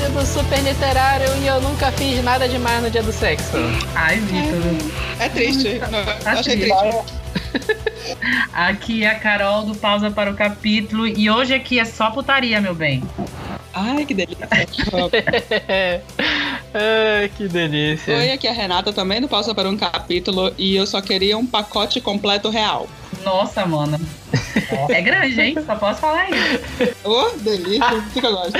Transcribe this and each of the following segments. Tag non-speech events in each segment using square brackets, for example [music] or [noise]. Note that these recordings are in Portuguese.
do Super Literário e eu nunca fiz nada demais no dia do sexo. Ai, Vitor. É triste. Não, Tá achei triste. triste. Aqui é a Carol do Pausa para o Capítulo e hoje aqui é só putaria, meu bem. Ai, que delícia. [laughs] Ai, que delícia. Oi, aqui é a Renata também do Pausa para um Capítulo e eu só queria um pacote completo real. Nossa, mano. É grande, hein? Só posso falar isso. Ô, delícia. Fica gosto.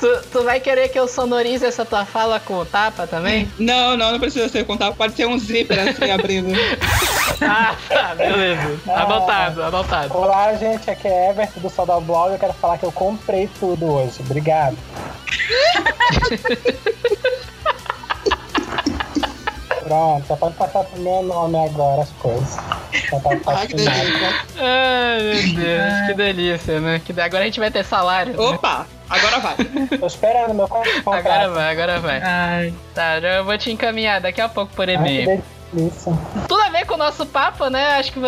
Tu, tu- vai querer que eu sonorize essa tua fala com o tapa também? Não, não, não precisa ser contar. Pode ser um zíper assim abrindo. [laughs] ah, tá, beleza. Anotado, anotado. Olá, gente, aqui é Everton do Sodal Blog. Eu quero falar que eu comprei tudo hoje. Obrigado. [laughs] Pronto, só pode passar pro meu nome agora as coisas. Tá Ai, [laughs] que fascinado. delícia. Ai, meu Deus, que delícia, né? Que de- Agora a gente vai ter salário. né? Opa, agora vai. Tô esperando meu con- contrato. Agora vai, agora vai. Ai, Tá, já eu vou te encaminhar daqui a pouco por Ai, que e-mail. Delícia. Tudo a ver com o nosso papo, né? Acho que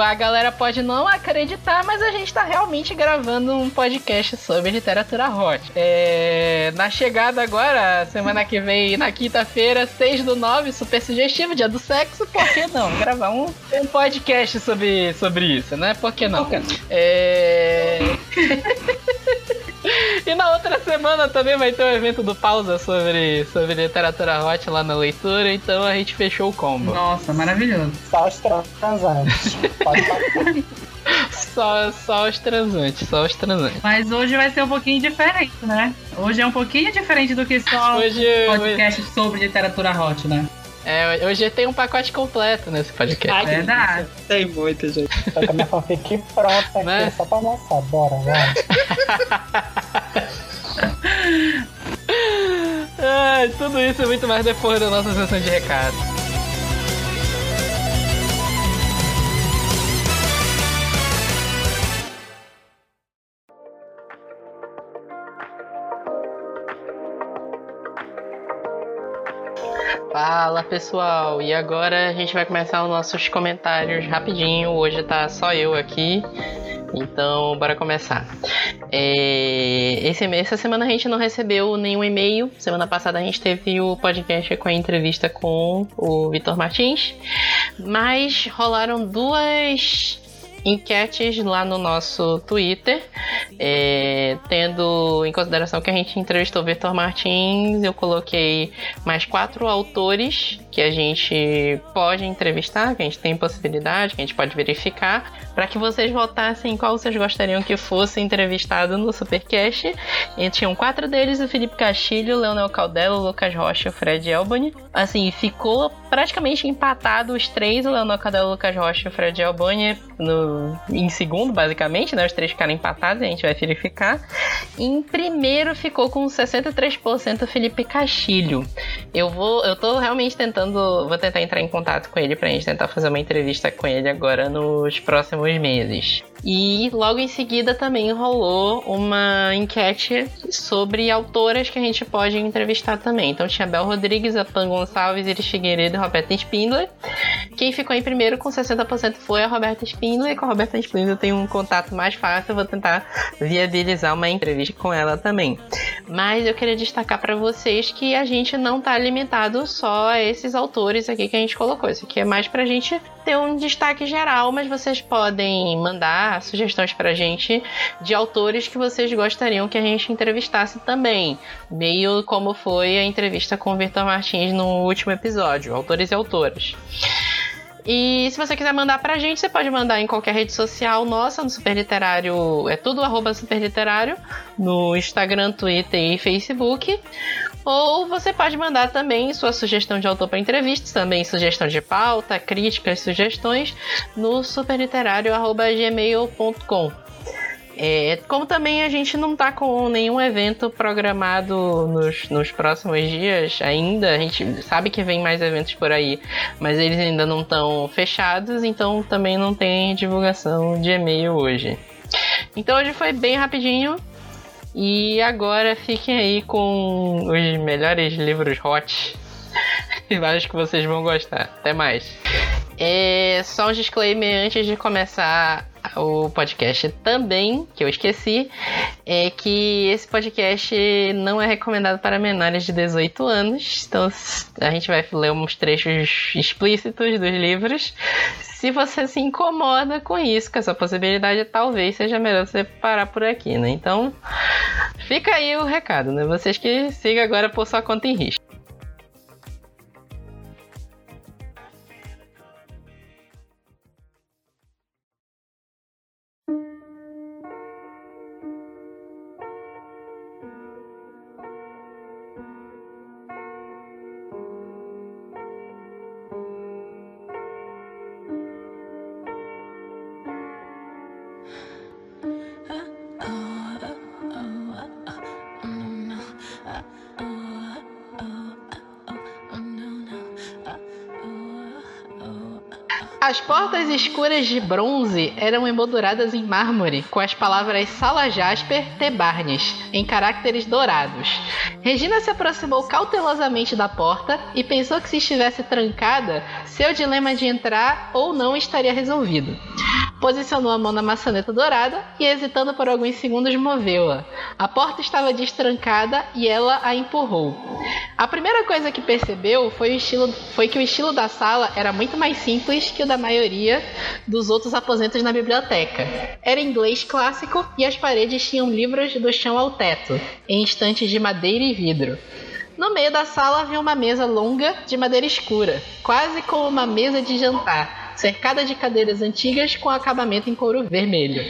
a galera pode não acreditar, mas a gente tá realmente gravando um podcast sobre literatura hot. É, na chegada agora, semana que vem, na quinta-feira, 6 do 9, super sugestivo, dia do sexo, por que não? Gravar um, um podcast sobre, sobre isso, né? Por que não? Por que não? É... [laughs] e na outra semana também vai ter um evento do Pausa sobre, sobre literatura hot lá na leitura, então a gente fechou o combo. nossa, maravilhoso. Só os transantes. Só, só os transantes, só os transantes. Mas hoje vai ser um pouquinho diferente, né? Hoje é um pouquinho diferente do que só Hoje, podcast sobre literatura hot, né? é, hoje tem um pacote completo nesse podcast. Ai, que Verdade. Tem muito, gente. Tô com a minha fanfic pronta aqui, Né? só pra mostrar. Bora, vai. [laughs] Tudo isso e muito mais depois da nossa sessão de recado. Fala pessoal, e agora a gente vai começar os nossos comentários rapidinho. Hoje tá só eu aqui, então bora começar. É, esse, essa semana a gente não recebeu nenhum e-mail. Semana passada a gente teve o podcast com a entrevista com o Vitor Martins. Mas rolaram duas enquetes lá no nosso Twitter. É, tendo em consideração que a gente entrevistou o Vitor Martins, eu coloquei mais quatro autores que a gente pode entrevistar, que a gente tem possibilidade, que a gente pode verificar, para que vocês votassem qual vocês gostariam que fosse entrevistado no Supercast. E tinham quatro deles: o Felipe Castilho, o Leonel Caldelo, o Lucas Rocha e o Fred Elbani. Assim, ficou praticamente empatado os três: o Leonel Caldelo, o Lucas Rocha e o Fred Elbani no, em segundo, basicamente, né? Os três ficaram empatados, a gente vai verificar. Em primeiro ficou com 63% o Felipe Castilho. Eu vou, eu tô realmente tentando, vou tentar entrar em contato com ele pra gente tentar fazer uma entrevista com ele agora nos próximos meses. E logo em seguida também rolou uma enquete sobre autoras que a gente pode entrevistar também. Então tinha Bel Rodrigues, a Pan Gonçalves, Iris Figueiredo e Roberta Spindler. Quem ficou em primeiro com 60% foi a Roberta Spindler. Com a Roberta Spindler eu tenho um contato mais fácil, eu vou tentar viabilizar uma entrevista com ela também. Mas eu queria destacar para vocês que a gente não tá limitado só a esses autores aqui que a gente colocou. Isso aqui é mais pra gente ter um destaque geral, mas vocês podem mandar sugestões pra gente de autores que vocês gostariam que a gente entrevistasse também. Meio como foi a entrevista com o Vitor Martins no último episódio, autores e autoras. E se você quiser mandar pra gente, você pode mandar em qualquer rede social nossa, no Super Literário, é tudo arroba Super Literário, no Instagram, Twitter e Facebook. Ou você pode mandar também sua sugestão de autor para entrevistas, também sugestão de pauta, críticas, sugestões, no superliterário.gmail.com. É, como também a gente não tá com nenhum evento programado nos, nos próximos dias ainda, a gente sabe que vem mais eventos por aí, mas eles ainda não estão fechados, então também não tem divulgação de e-mail hoje. Então hoje foi bem rapidinho. E agora fiquem aí com os melhores livros hot. [laughs] Eu acho que vocês vão gostar. Até mais. É só um disclaimer antes de começar o podcast também, que eu esqueci, é que esse podcast não é recomendado para menores de 18 anos. Então a gente vai ler uns trechos explícitos dos livros. Se você se incomoda com isso, com essa possibilidade, talvez seja melhor você parar por aqui, né? Então, fica aí o recado, né? Vocês que sigam agora por sua conta em risco. As portas escuras de bronze eram emolduradas em mármore com as palavras Sala Jasper T. Barnes, em caracteres dourados. Regina se aproximou cautelosamente da porta e pensou que se estivesse trancada, seu dilema de entrar ou não estaria resolvido. Posicionou a mão na maçaneta dourada e, hesitando por alguns segundos, moveu-a. A porta estava destrancada e ela a empurrou. A primeira coisa que percebeu foi, estilo, foi que o estilo da sala era muito mais simples que o da maioria dos outros aposentos na biblioteca. Era inglês clássico e as paredes tinham livros do chão ao teto, em estantes de madeira e vidro. No meio da sala havia uma mesa longa de madeira escura, quase como uma mesa de jantar, cercada de cadeiras antigas com acabamento em couro vermelho.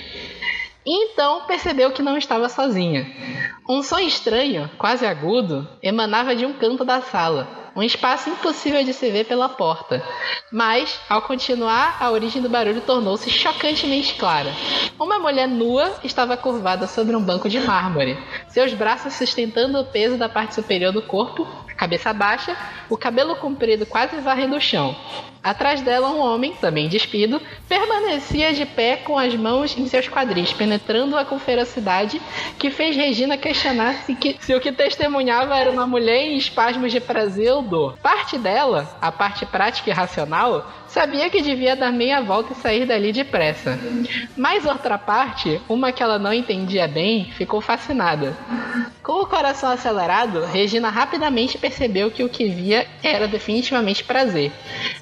E então percebeu que não estava sozinha. Um som estranho, quase agudo, emanava de um canto da sala, um espaço impossível de se ver pela porta. Mas, ao continuar, a origem do barulho tornou-se chocantemente clara. Uma mulher nua estava curvada sobre um banco de mármore, seus braços sustentando o peso da parte superior do corpo, cabeça baixa, o cabelo comprido quase varrendo o chão. Atrás dela, um homem, também despido, permanecia de pé com as mãos em seus quadris, penetrando-a com ferocidade, que fez Regina questionar se, que, se o que testemunhava era uma mulher em espasmos de prazer ou dor. Parte dela, a parte prática e racional, sabia que devia dar meia volta e sair dali depressa. Mas outra parte, uma que ela não entendia bem, ficou fascinada. Com o coração acelerado, Regina rapidamente percebeu que o que via era definitivamente prazer.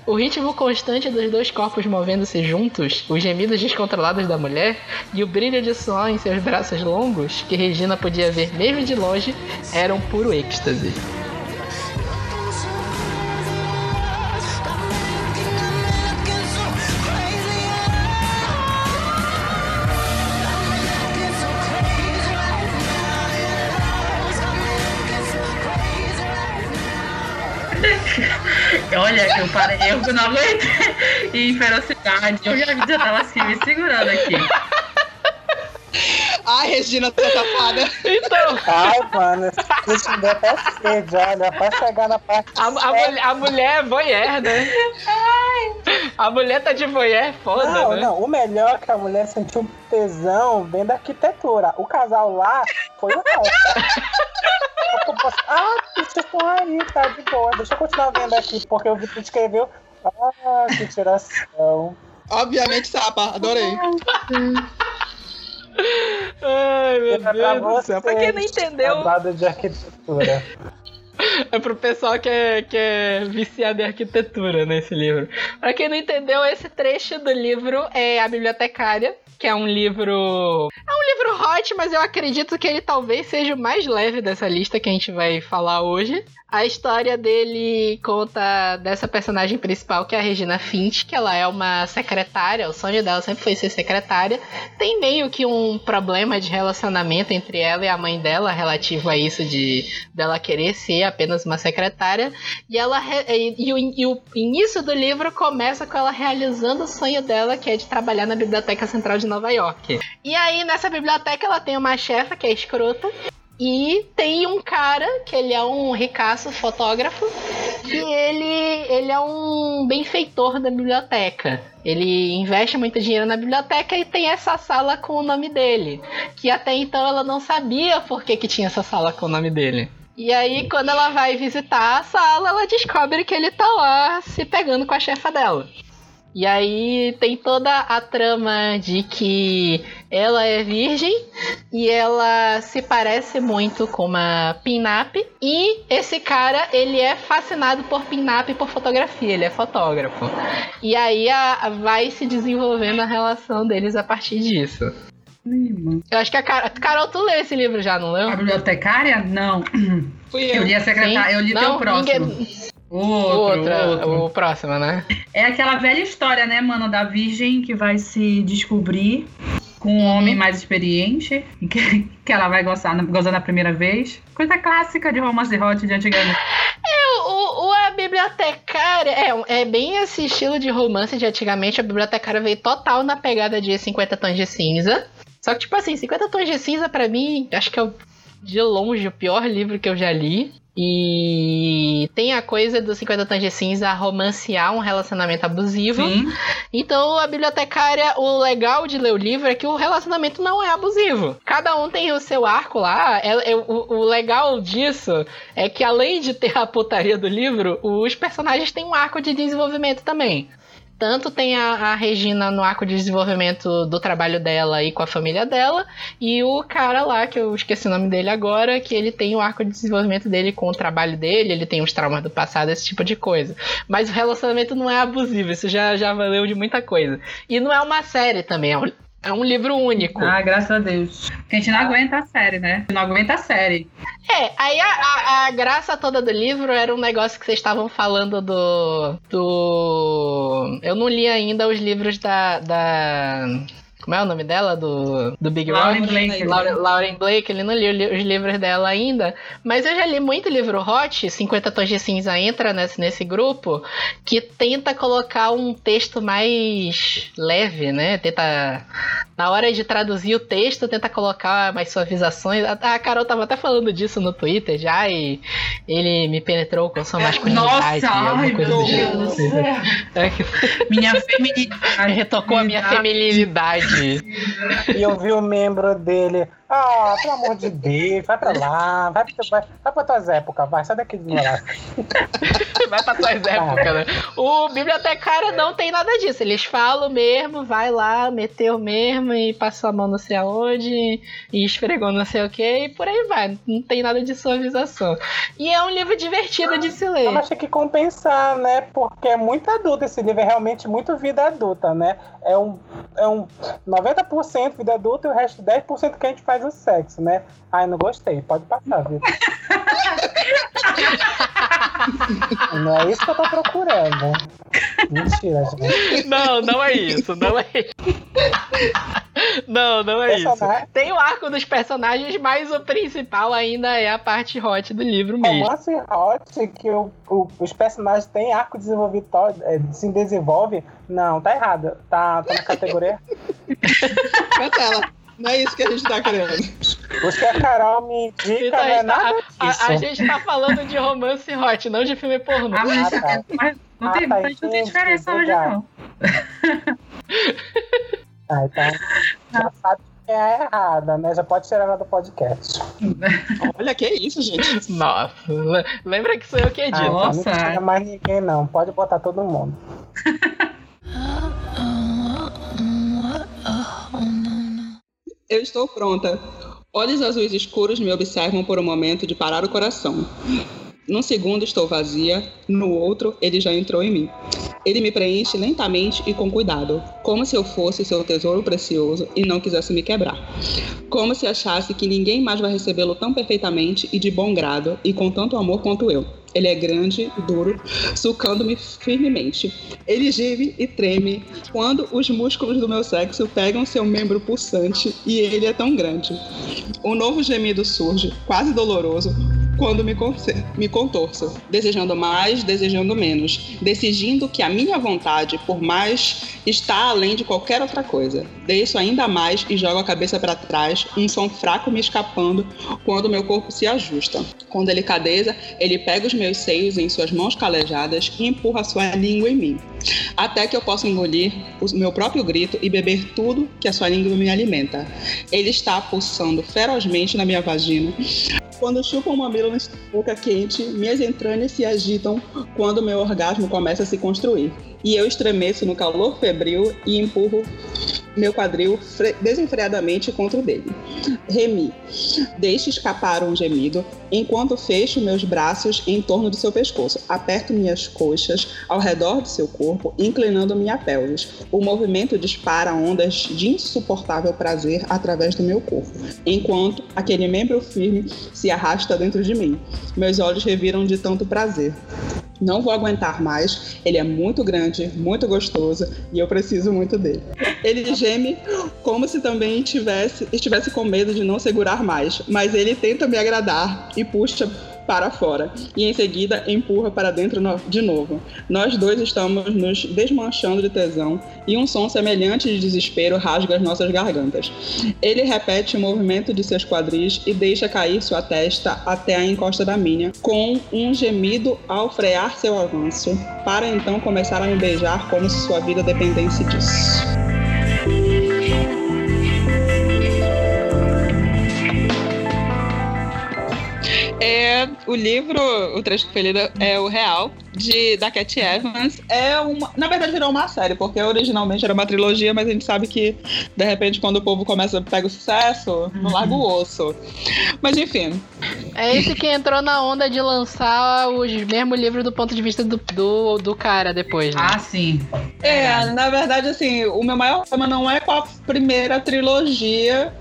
O ritmo constante dos dois corpos movendo-se juntos, os gemidos descontrolados da mulher e o brilho de suor em seus braços longos, que Regina podia ver mesmo de longe, eram puro êxtase. Olha, eu parei, eu não aguentei. [laughs] E em ferocidade, eu já, já tava assim, me segurando aqui. Ai, Regina, tô tapada. Então, Ai, mano, isso me deu até sede, olha, pra chegar na parte. a, a, mulher, a mulher é voyeur, né? A mulher tá de voyeur, foda, Não, né? não, o melhor é que a mulher sentiu tesão vendo a arquitetura. O casal lá foi o resto. Ah, deixa eu aí, tá de boa. Deixa eu continuar vendo aqui, porque eu vi que escreveu. Ah, que tiração. Obviamente, Sapa, adorei. Ai, meu É Deus do céu. Pra quem não entendeu, de arquitetura. [laughs] é pro pessoal que é, que é viciado em arquitetura nesse livro. Pra quem não entendeu, esse trecho do livro é A Bibliotecária, que é um livro. É um livro hot, mas eu acredito que ele talvez seja o mais leve dessa lista que a gente vai falar hoje. A história dele conta dessa personagem principal, que é a Regina Finch, que ela é uma secretária, o sonho dela sempre foi ser secretária. Tem meio que um problema de relacionamento entre ela e a mãe dela, relativo a isso de dela querer ser apenas uma secretária. E ela e, e o, e o início do livro começa com ela realizando o sonho dela, que é de trabalhar na Biblioteca Central de Nova York. E aí, nessa biblioteca, ela tem uma chefa que é escrota. E tem um cara, que ele é um ricaço fotógrafo, e ele, ele é um benfeitor da biblioteca. Ele investe muito dinheiro na biblioteca e tem essa sala com o nome dele. Que até então ela não sabia por que, que tinha essa sala com o nome dele. E aí, quando ela vai visitar a sala, ela descobre que ele tá lá se pegando com a chefa dela. E aí tem toda a trama de que ela é virgem e ela se parece muito com uma pin-up. E esse cara, ele é fascinado por pin-up e por fotografia, ele é fotógrafo. E aí a, vai se desenvolvendo a relação deles a partir disso. Eu acho que a Carol, Carol, tu leu esse livro já, não leu? A bibliotecária? Não. Fui eu. Eu li a secretária, eu li Não, teu próximo. ninguém- Outro, Outra, outro. o próximo, né? É aquela velha história, né, mano, da virgem que vai se descobrir com um homem mais experiente, [laughs] que, que ela vai gozar na, gozar na primeira vez. Coisa clássica de romance hot de antigamente. O, o- a bibliotecária é, é bem esse estilo de romance de antigamente. A bibliotecária veio total na pegada de 50 tons de cinza. Só que, tipo assim, 50 tons de cinza, pra mim, acho que é o, de longe o pior livro que eu já li. E tem a coisa do 50 tons de cinza romancear um relacionamento abusivo. Sim. Então, a bibliotecária, o legal de ler o livro é que o relacionamento não é abusivo. Cada um tem o seu arco lá. É- é- o, o legal disso é que, além de ter a putaria do livro, os personagens têm um arco de desenvolvimento também. Tanto tem a, a Regina no arco de desenvolvimento do trabalho dela e com a família dela, e o cara lá, que eu esqueci o nome dele agora, que ele tem o arco de desenvolvimento dele com o trabalho dele, ele tem os traumas do passado, esse tipo de coisa. Mas o relacionamento não é abusivo, isso já, já valeu de muita coisa. E não é uma série também, é um, é um livro único. Ah, graças a Deus. Porque a gente não aguenta a série, né? Não aguenta a série. É, aí a, a- a graça toda do livro era um negócio que vocês estavam falando do. do. Eu não li ainda os livros da. da como é o nome dela? Do, do Big Lauren Rock? Blake. Lauren, Lauren Blake, ele não li os livros dela ainda, mas eu já li muito livro hot, 50 Tons de Cinza entra nesse, nesse grupo, que tenta colocar um texto mais leve, né? Tenta, na hora de traduzir o texto, tenta colocar mais suavizações. A, a Carol tava até falando disso no Twitter já, e ele me penetrou com sua masculinidade. Nossa, alguma ai, coisa meu Deus tipo. céu. [laughs] É que Minha feminidade. [laughs] retocou a minha feminilidade. E eu vi o membro dele. Ah, pelo amor de Deus, vai pra lá, vai, pra- vai, vai pra tuas épocas, vai, sai daqui de morar. [laughs] Vai pra tuas épocas, né? O bibliotecário não tem nada disso. Eles falam mesmo, vai lá, meteu mesmo e passou a mão não sei aonde e esfregou não sei o que e por aí vai. Não tem nada de suavização. E é um livro divertido de se ler. Mas tem que compensar, né? Porque é muito adulto esse livro, é realmente muito vida adulta, né? É um, é um 90% vida adulta e o resto 10% que a gente faz o sexo, né? Ai, não gostei, pode passar, viu? não é isso que eu tô procurando. Mentira, gente. Não, não é isso, não é isso. Não, não é isso. Personagem- Tem o arco dos personagens, mas o principal ainda é a parte hot do livro mesmo. Romance hot que o, o- os personagens têm arco desenvolvido, é, se desenvolve. Não, tá errado. Tá, tá na categoria. Cancela. Não é isso que a gente tá querendo. Os que a Carol me indica é nada a, a- a gente tá falando de romance hot, não de filme pornô. Ah, mas, Ah, tá. mas não, Ah, tem, tá, mas não tem diferença hoje, não. [laughs] Ah, então já sabe quem é errada, né? Já pode tirar ela do podcast. Olha, que isso, gente. Nossa, le- lembra que sou eu que Ah, edito. então Nossa. não tira mais ninguém, não. Pode botar todo mundo. [laughs] [laughs] Eu estou pronta. Olhos azuis escuros me observam por um momento de parar o coração. Num segundo estou vazia, no outro ele já entrou em mim. Ele me preenche lentamente e com cuidado, como se eu fosse seu tesouro precioso e não quisesse me quebrar. Como se achasse que ninguém mais vai recebê-lo tão perfeitamente e de bom grado e com tanto amor quanto eu. Ele é grande, duro, sulcando-me firmemente. Ele geme e treme quando os músculos do meu sexo pegam seu membro pulsante e ele é tão grande. Um novo gemido surge, quase doloroso, quando me, me contorço, desejando mais, desejando menos, decidindo que a minha vontade, por mais, está além de qualquer outra coisa. Desço ainda mais e jogo a cabeça para trás, um som fraco me escapando quando meu corpo se ajusta. Com delicadeza, ele pega os meus seios em suas mãos calejadas e empurra sua língua em mim, até que eu possa engolir o meu próprio grito e beber tudo que a sua língua me alimenta. Ele está pulsando ferozmente na minha vagina, Quando chupa um mamilo na boca quente, minhas entranhas se agitam quando meu orgasmo começa a se construir. E eu estremeço no calor febril e empurro meu quadril desenfreadamente contra o dele. Remi, deixe escapar um gemido enquanto fecho meus braços em torno do seu pescoço. Aperto minhas coxas ao redor do seu corpo, inclinando minha pelvis. O movimento dispara ondas de insuportável prazer através do meu corpo, enquanto aquele membro firme se arrasta dentro de mim. Meus olhos reviram de tanto prazer. Não vou aguentar mais. Ele é muito grande, muito gostoso e eu preciso muito dele. Ele geme como se também tivesse, estivesse com medo de não segurar mais, mas ele tenta me agradar e puxa para fora e em seguida empurra para dentro de novo. Nós dois estamos nos desmanchando de tesão e um som semelhante de desespero rasga as nossas gargantas. Ele repete o movimento de seus quadris e deixa cair sua testa até a encosta da minha, com um gemido ao frear seu avanço, para então começar a me beijar como se sua vida dependesse disso. É, o livro, o trecho que foi lido é o real, de, da Cat Evans. É uma. Na verdade, virou uma série, porque originalmente era uma trilogia, mas a gente sabe que, de repente, quando o povo começa a pegar o sucesso, não larga o osso. Mas enfim. É esse que entrou na onda de lançar os mesmos livros do ponto de vista do, do, do cara depois, né? Ah, sim. É, na verdade, assim, o meu maior problema não é com a primeira trilogia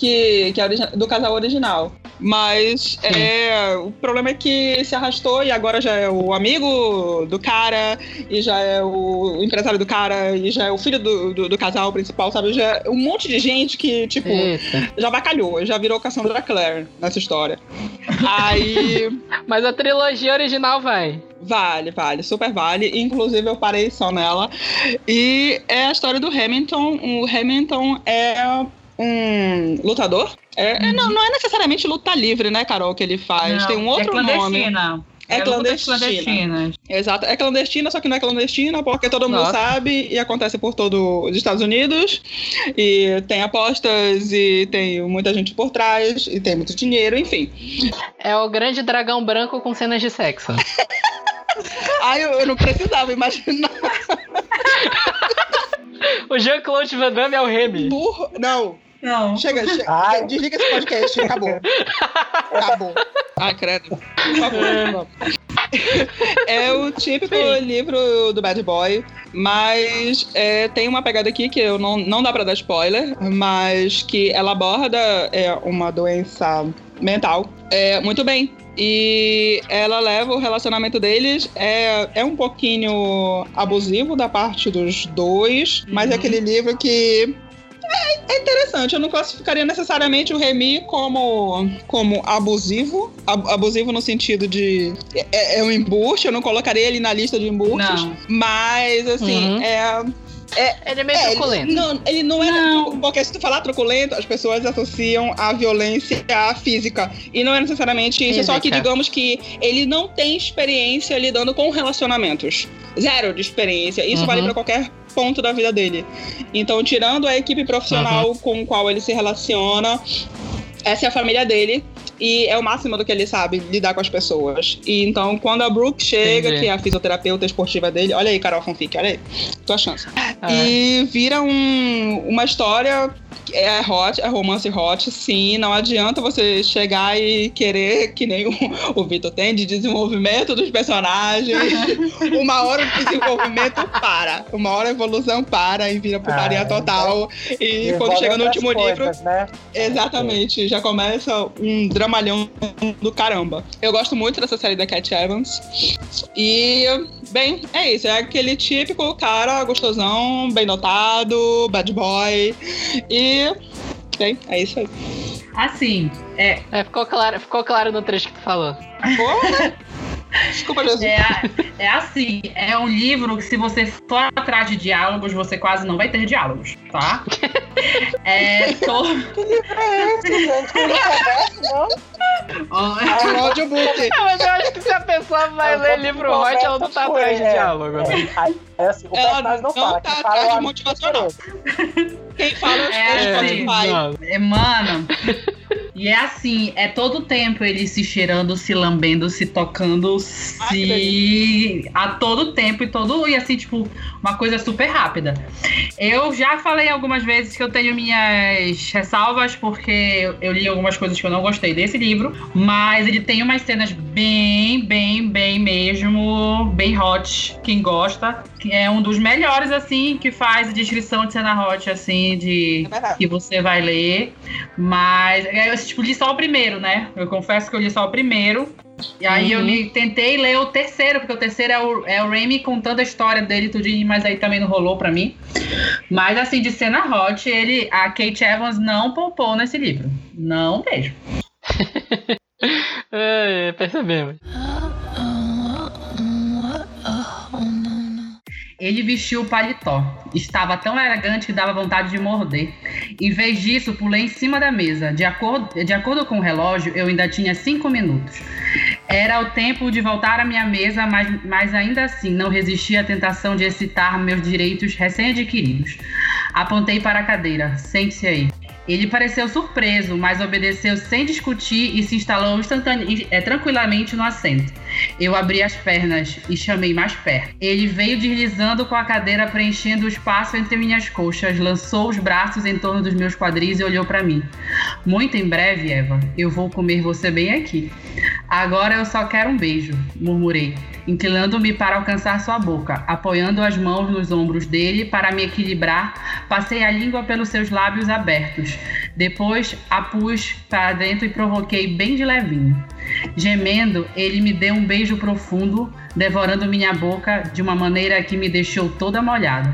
que, que é do casal original. Mas é, o problema é que se arrastou e agora já é o amigo do cara, e já é o empresário do cara, e já é o filho do, do, do casal principal, sabe? Já é um monte de gente que, tipo, Eita. já bacalhou, já virou Cassandra Clare nessa história. Aí. [laughs] Mas a trilogia original vai. Vale, vale, super vale. Inclusive, eu parei só nela. E é a história do Hamilton. O Hamilton é um lutador. É, é, não, não é necessariamente luta livre, né, Carol, que ele faz. Não, Tem um é outro é nome. É, é clandestina. clandestina. Exato. É clandestina, só que não é clandestina porque todo mundo Nossa. sabe e acontece por todo os Estados Unidos. E tem apostas e tem muita gente por trás e tem muito dinheiro, enfim. É o grande dragão branco com cenas de sexo. [laughs] Ai, eu, eu não precisava imaginar. [laughs] o Jean-Claude Van Damme é o Remy. Burro. Não. Não. Chega, chega. Ai. Desliga esse podcast. Acabou. Acabou. Ai, credo. É o típico Sim. livro do Bad Boy, mas é, tem uma pegada aqui que eu não, não dá pra dar spoiler, mas que ela aborda é, uma doença mental é, muito bem. E ela leva o relacionamento deles é, é um pouquinho abusivo da parte dos dois, mas é uhum. é aquele livro que é, é interessante. Eu não classificaria necessariamente o Remy como, como abusivo. Abusivo no sentido de. É, é um embuste. Eu não colocaria ele na lista de embustes. Não. Mas, assim, uhum. é. É, ele é meio é, truculento. Ele, não, ele não é. Não. Porque se tu falar truculento, as pessoas associam a violência à física. E não é necessariamente isso. Física. Só que digamos que ele não tem experiência lidando com relacionamentos. Zero de experiência. Isso uhum. vale para qualquer ponto da vida dele. Então, tirando a equipe profissional uhum. com qual ele se relaciona, essa é a família dele e é o máximo do que ele sabe lidar com as pessoas. E então, quando a Brooke chega, Entendi. que é a fisioterapeuta esportiva dele, olha aí, Carol Fanfic, olha aí, tua chance. Ah, e vira um, uma história é hot, é romance hot, sim. Não adianta você chegar e querer, que nem o, o Vitor tem, de desenvolvimento dos personagens. [laughs] uma hora o desenvolvimento para. Uma hora a evolução para e vira putaria ah, total. E quando chega no último coisas, livro. Né? Exatamente, já começa um dramalhão do caramba. Eu gosto muito dessa série da Cat Evans. E, bem, é isso. É aquele típico cara gostosão, bem notado, bad boy. E bem, é isso aí. Assim, é. é ficou, claro, ficou claro no trecho que tu falou. Porra! [laughs] Desculpa, Jesus. É, é assim, é um livro que se você for atrás de diálogos, você quase não vai ter diálogos, tá? É. Tô... [laughs] Que livro é esse, gente? Que livro é esse, não? É um audiobook. [laughs] Mas eu acho que se a pessoa vai ler livro hot, ela não tá atrás de diálogo. Né? É, é assim, o ela não, não fala. Tá atrás de motivacional. Quem fala é, é, é, é, mano. E é assim, é todo o tempo ele se cheirando, se lambendo, se tocando, se. a todo tempo e todo. E assim, tipo, uma coisa super rápida. Eu já falei algumas vezes que eu tenho minhas ressalvas, porque eu li algumas coisas que eu não gostei desse livro, mas ele tem umas cenas bem, bem, bem mesmo, bem hot. Quem gosta, que é um dos melhores, assim, que faz descrição de cena hot, assim, de É que você vai ler. Mas eu tipo, li só o primeiro, né? Eu confesso que eu li só o primeiro. E aí eu Uhum. li- tentei ler o terceiro, porque o terceiro é o, é o Remy contando a história dele tudinho, mas aí também não rolou pra mim. Mas assim, de cena hot, ele, a Kate Evans não poupou nesse livro. Não mesmo. [laughs] É, percebemos. Ele vestiu o paletó. Estava tão elegante que dava vontade de morder. Em vez disso, pulei em cima da mesa. De acordo, de acordo com o relógio, eu ainda tinha cinco minutos. Era o tempo de voltar à minha mesa, mas, mas ainda assim não resisti à tentação de excitar meus direitos recém-adquiridos. Apontei para a cadeira. Sente-se aí. Ele pareceu surpreso, mas obedeceu sem discutir e se instalou instantane- eh, tranquilamente no assento. Eu abri as pernas e chamei mais perto. Ele veio deslizando com a cadeira, preenchendo o espaço entre minhas coxas, lançou os braços em torno dos meus quadris e olhou para mim. Muito em breve, Eva, eu vou comer você bem aqui. Agora eu só quero um beijo, murmurei, inclinando-me para alcançar sua boca, apoiando as mãos nos ombros dele para me equilibrar. Passei a língua pelos seus lábios abertos. Depois a pus para dentro e provoquei bem de levinho. Gemendo, ele me deu um beijo profundo, devorando minha boca de uma maneira que me deixou toda molhada.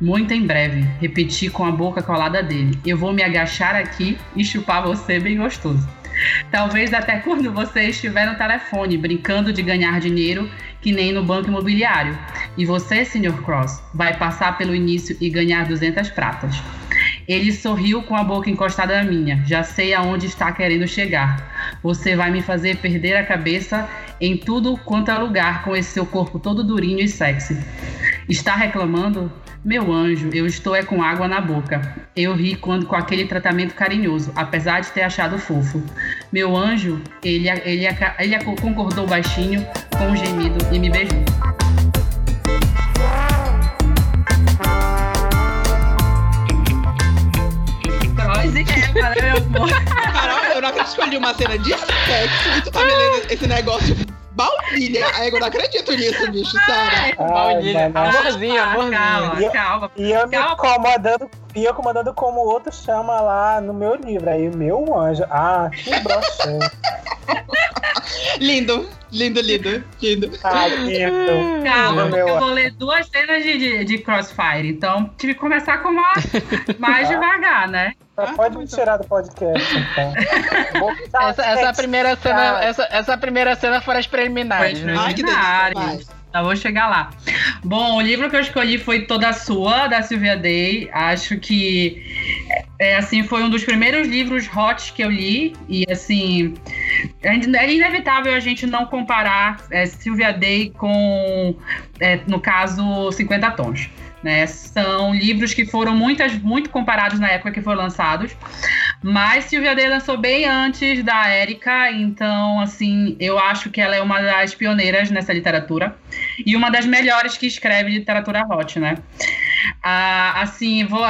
Muito em breve, repeti com a boca colada dele. Eu vou me agachar aqui e chupar você bem gostoso. Talvez até quando você estiver no telefone brincando de ganhar dinheiro, que nem no banco imobiliário. E você, Sr. Cross, vai passar pelo início e ganhar 200 pratas. Ele sorriu com a boca encostada na minha. Já sei aonde está querendo chegar. Você vai me fazer perder a cabeça em tudo quanto é lugar com esse seu corpo todo durinho e sexy. Está reclamando? Meu anjo, eu estou é com água na boca. Eu ri quando com aquele tratamento carinhoso, apesar de ter achado fofo. Meu anjo, ele, ele, ele concordou baixinho, com um gemido e me beijou. Eva, né, meu amor? Caralho, eu não acredito que eu li uma cena de sexo e tu tá me lendo esse negócio baunilha. Aí eu não acredito nisso, bicho, sério. Baunilha. Amorzinho, amorzinho. Calma, E- calma. E eu me Calma. incomodando, e eu incomodando como o outro chama lá no meu livro. Aí, meu anjo. Ah, que broxante. Lindo, lindo, lindo, lindo. Ah, lindo. Calma, Lindo, porque eu meu vou ler duas cenas de, de, de Crossfire. Então, tive que começar com uma mais [laughs] devagar, né? Só pode me tirar do podcast, então. [laughs] Essa, essa primeira cena, essa, essa primeira cena foram as preliminares, né? Ai, que delícia, Preliminares. Já vou chegar lá. Bom, o livro que eu escolhi foi Toda Sua, da Sylvia Day. Acho que, é, assim, foi um dos primeiros livros hot que eu li. E, assim, é inevitável a gente não comparar é, Sylvia Day com, é, no caso, 50 Tons. Né? São livros que foram muitas, muito comparados na época que foram lançados. Mas Sylvia Day lançou bem antes da Érica, então, assim, eu acho que ela é uma das pioneiras nessa literatura e uma das melhores que escreve literatura hot, né? Ah, assim, vou,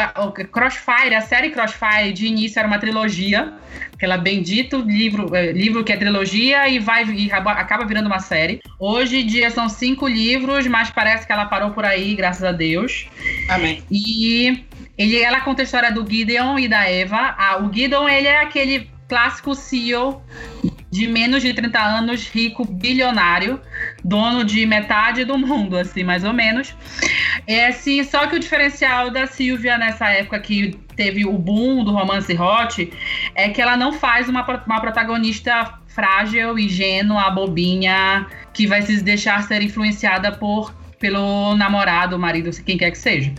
Crossfire, a série Crossfire de início era uma trilogia, aquela bendito livro, eh, livro que é trilogia e vai e acaba- acaba virando uma série. Hoje em dia são cinco livros, mas parece que ela parou por aí, graças a Deus. Amém. E ele, ela conta a história do Gideon e da Eva. Ah, o Gideon, ele é aquele clássico CEO de menos de 30 anos, rico, bilionário, dono de metade do mundo, assim, mais ou menos. É assim, só que o diferencial da Silvia nessa época que teve o boom do romance hot é que ela não faz uma, uma protagonista frágil, ingênua, bobinha, que vai se deixar ser influenciada por pelo namorado, marido, quem quer que seja.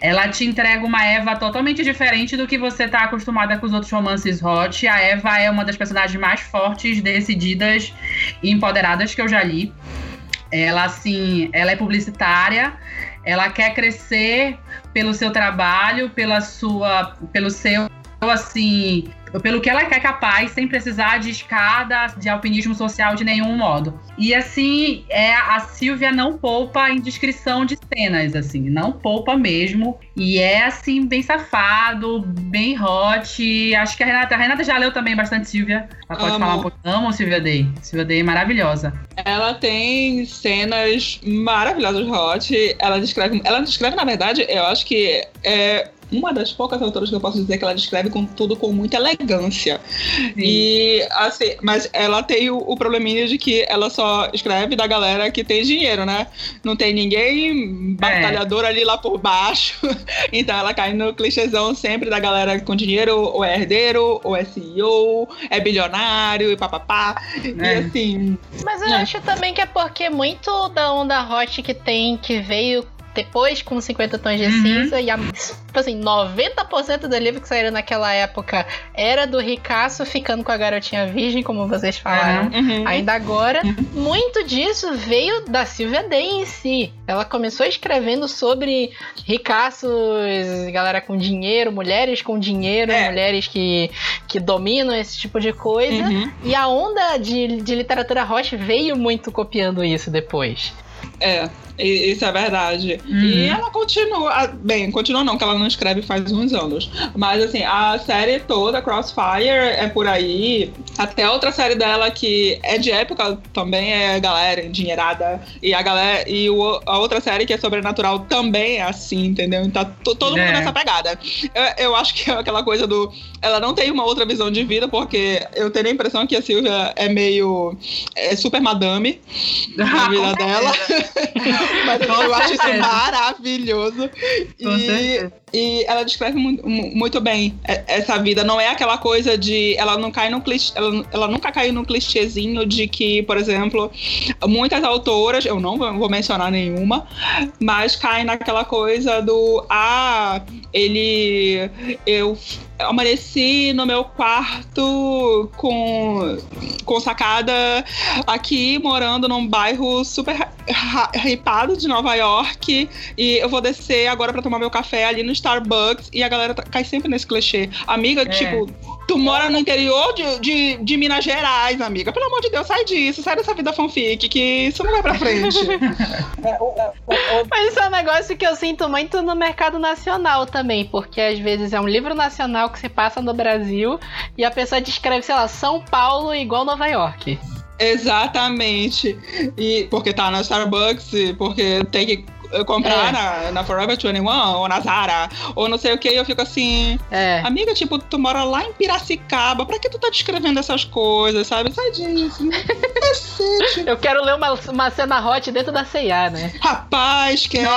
Ela te entrega uma Eva totalmente diferente do que você tá acostumada com os outros romances hot. A Eva é uma das personagens mais fortes, decididas e empoderadas que eu já li. Ela, assim, ela é publicitária, ela quer crescer pelo seu trabalho, pela sua, pelo seu assim, pelo que ela é capaz, sem precisar de escada de alpinismo social de nenhum modo. E assim, é a Silvia não poupa em descrição de cenas, assim, não poupa mesmo. E é assim, bem safado, bem hot. Acho que a Renata, a Renata já leu também bastante Silvia. Ela pode Amo. falar um pouco. Amo Silvia Day. Silvia Day é maravilhosa. Ela tem cenas maravilhosas hot. Ela descreve. Ela descreve, na verdade, eu acho que é uma das poucas autoras que eu posso dizer que ela descreve com tudo com muita elegância. E assim, mas ela tem o, o probleminha de que ela só escreve da galera que tem dinheiro, né? Não tem ninguém batalhador ali lá por baixo. [laughs] então ela cai no clichêzão sempre da galera com dinheiro, ou é herdeiro, ou é CEO, é bilionário e papapá. É. E assim, Mas eu É. acho também que é porque muito da onda hot que tem, que veio depois com 50 tons de Uhum. cinza, e a, tipo assim, 90% do livro que saíram naquela época era do ricaço ficando com a garotinha virgem, como vocês falaram. uhum. Ainda agora, muito disso veio da Sylvia Day em si. Ela começou escrevendo sobre ricaços, galera com dinheiro, mulheres com dinheiro, É. mulheres que, que dominam esse tipo de coisa. Uhum. E a onda de, de literatura hot veio muito copiando isso depois. É, isso é verdade. Uhum. E ela continua. ah, Bem, continua não, que ela não escreve faz uns anos. Mas assim, a série toda, Crossfire, é por aí. Até a outra série dela que é de época também é galera endinheirada. E a galera. E o- a outra série que é sobrenatural também é assim, entendeu? Então to- todo mundo É. nessa pegada. Eu, eu acho que é aquela coisa do. Ela não tem uma outra visão de vida, porque eu tenho a impressão que a Silvia é meio. É super madame na [laughs] vida dela. [laughs] Mas eu acho isso maravilhoso. E, e ela descreve mu- mu- muito bem essa vida. Não é aquela coisa de. Ela não cai no clichê. Ela, ela nunca caiu num clichêzinho de que, por exemplo, muitas autoras, eu não vou vou mencionar nenhuma, mas caem naquela coisa do. Ah, ele. Eu amanheci no meu quarto com, com sacada aqui, morando num bairro super hypado de Nova York. E eu vou descer agora pra tomar meu café ali no Starbucks. E a galera tá- cai sempre nesse clichê. Amiga, É. tipo, tu mora no interior de, de, de Minas Gerais, amiga. Pelo amor de Deus, sai disso, sai dessa vida fanfic, que isso não vai pra frente. [laughs] É, é, Mas isso é um negócio que eu sinto muito no mercado nacional também, porque às vezes é um livro nacional que se passa no Brasil e a pessoa descreve, sei lá, São Paulo igual Nova York. Exatamente. E porque tá na Starbucks, porque tem que eh, comprar É. na, na Forever 21 ou na Zara, ou não sei o que, eu fico assim, É. amiga, tipo, tu mora lá em Piracicaba, pra que tu tá descrevendo essas coisas, sabe? Sai disso. né? [laughs] Cacete. Eu quero ler uma, uma cena hot dentro da C&A, né? Rapaz, quero.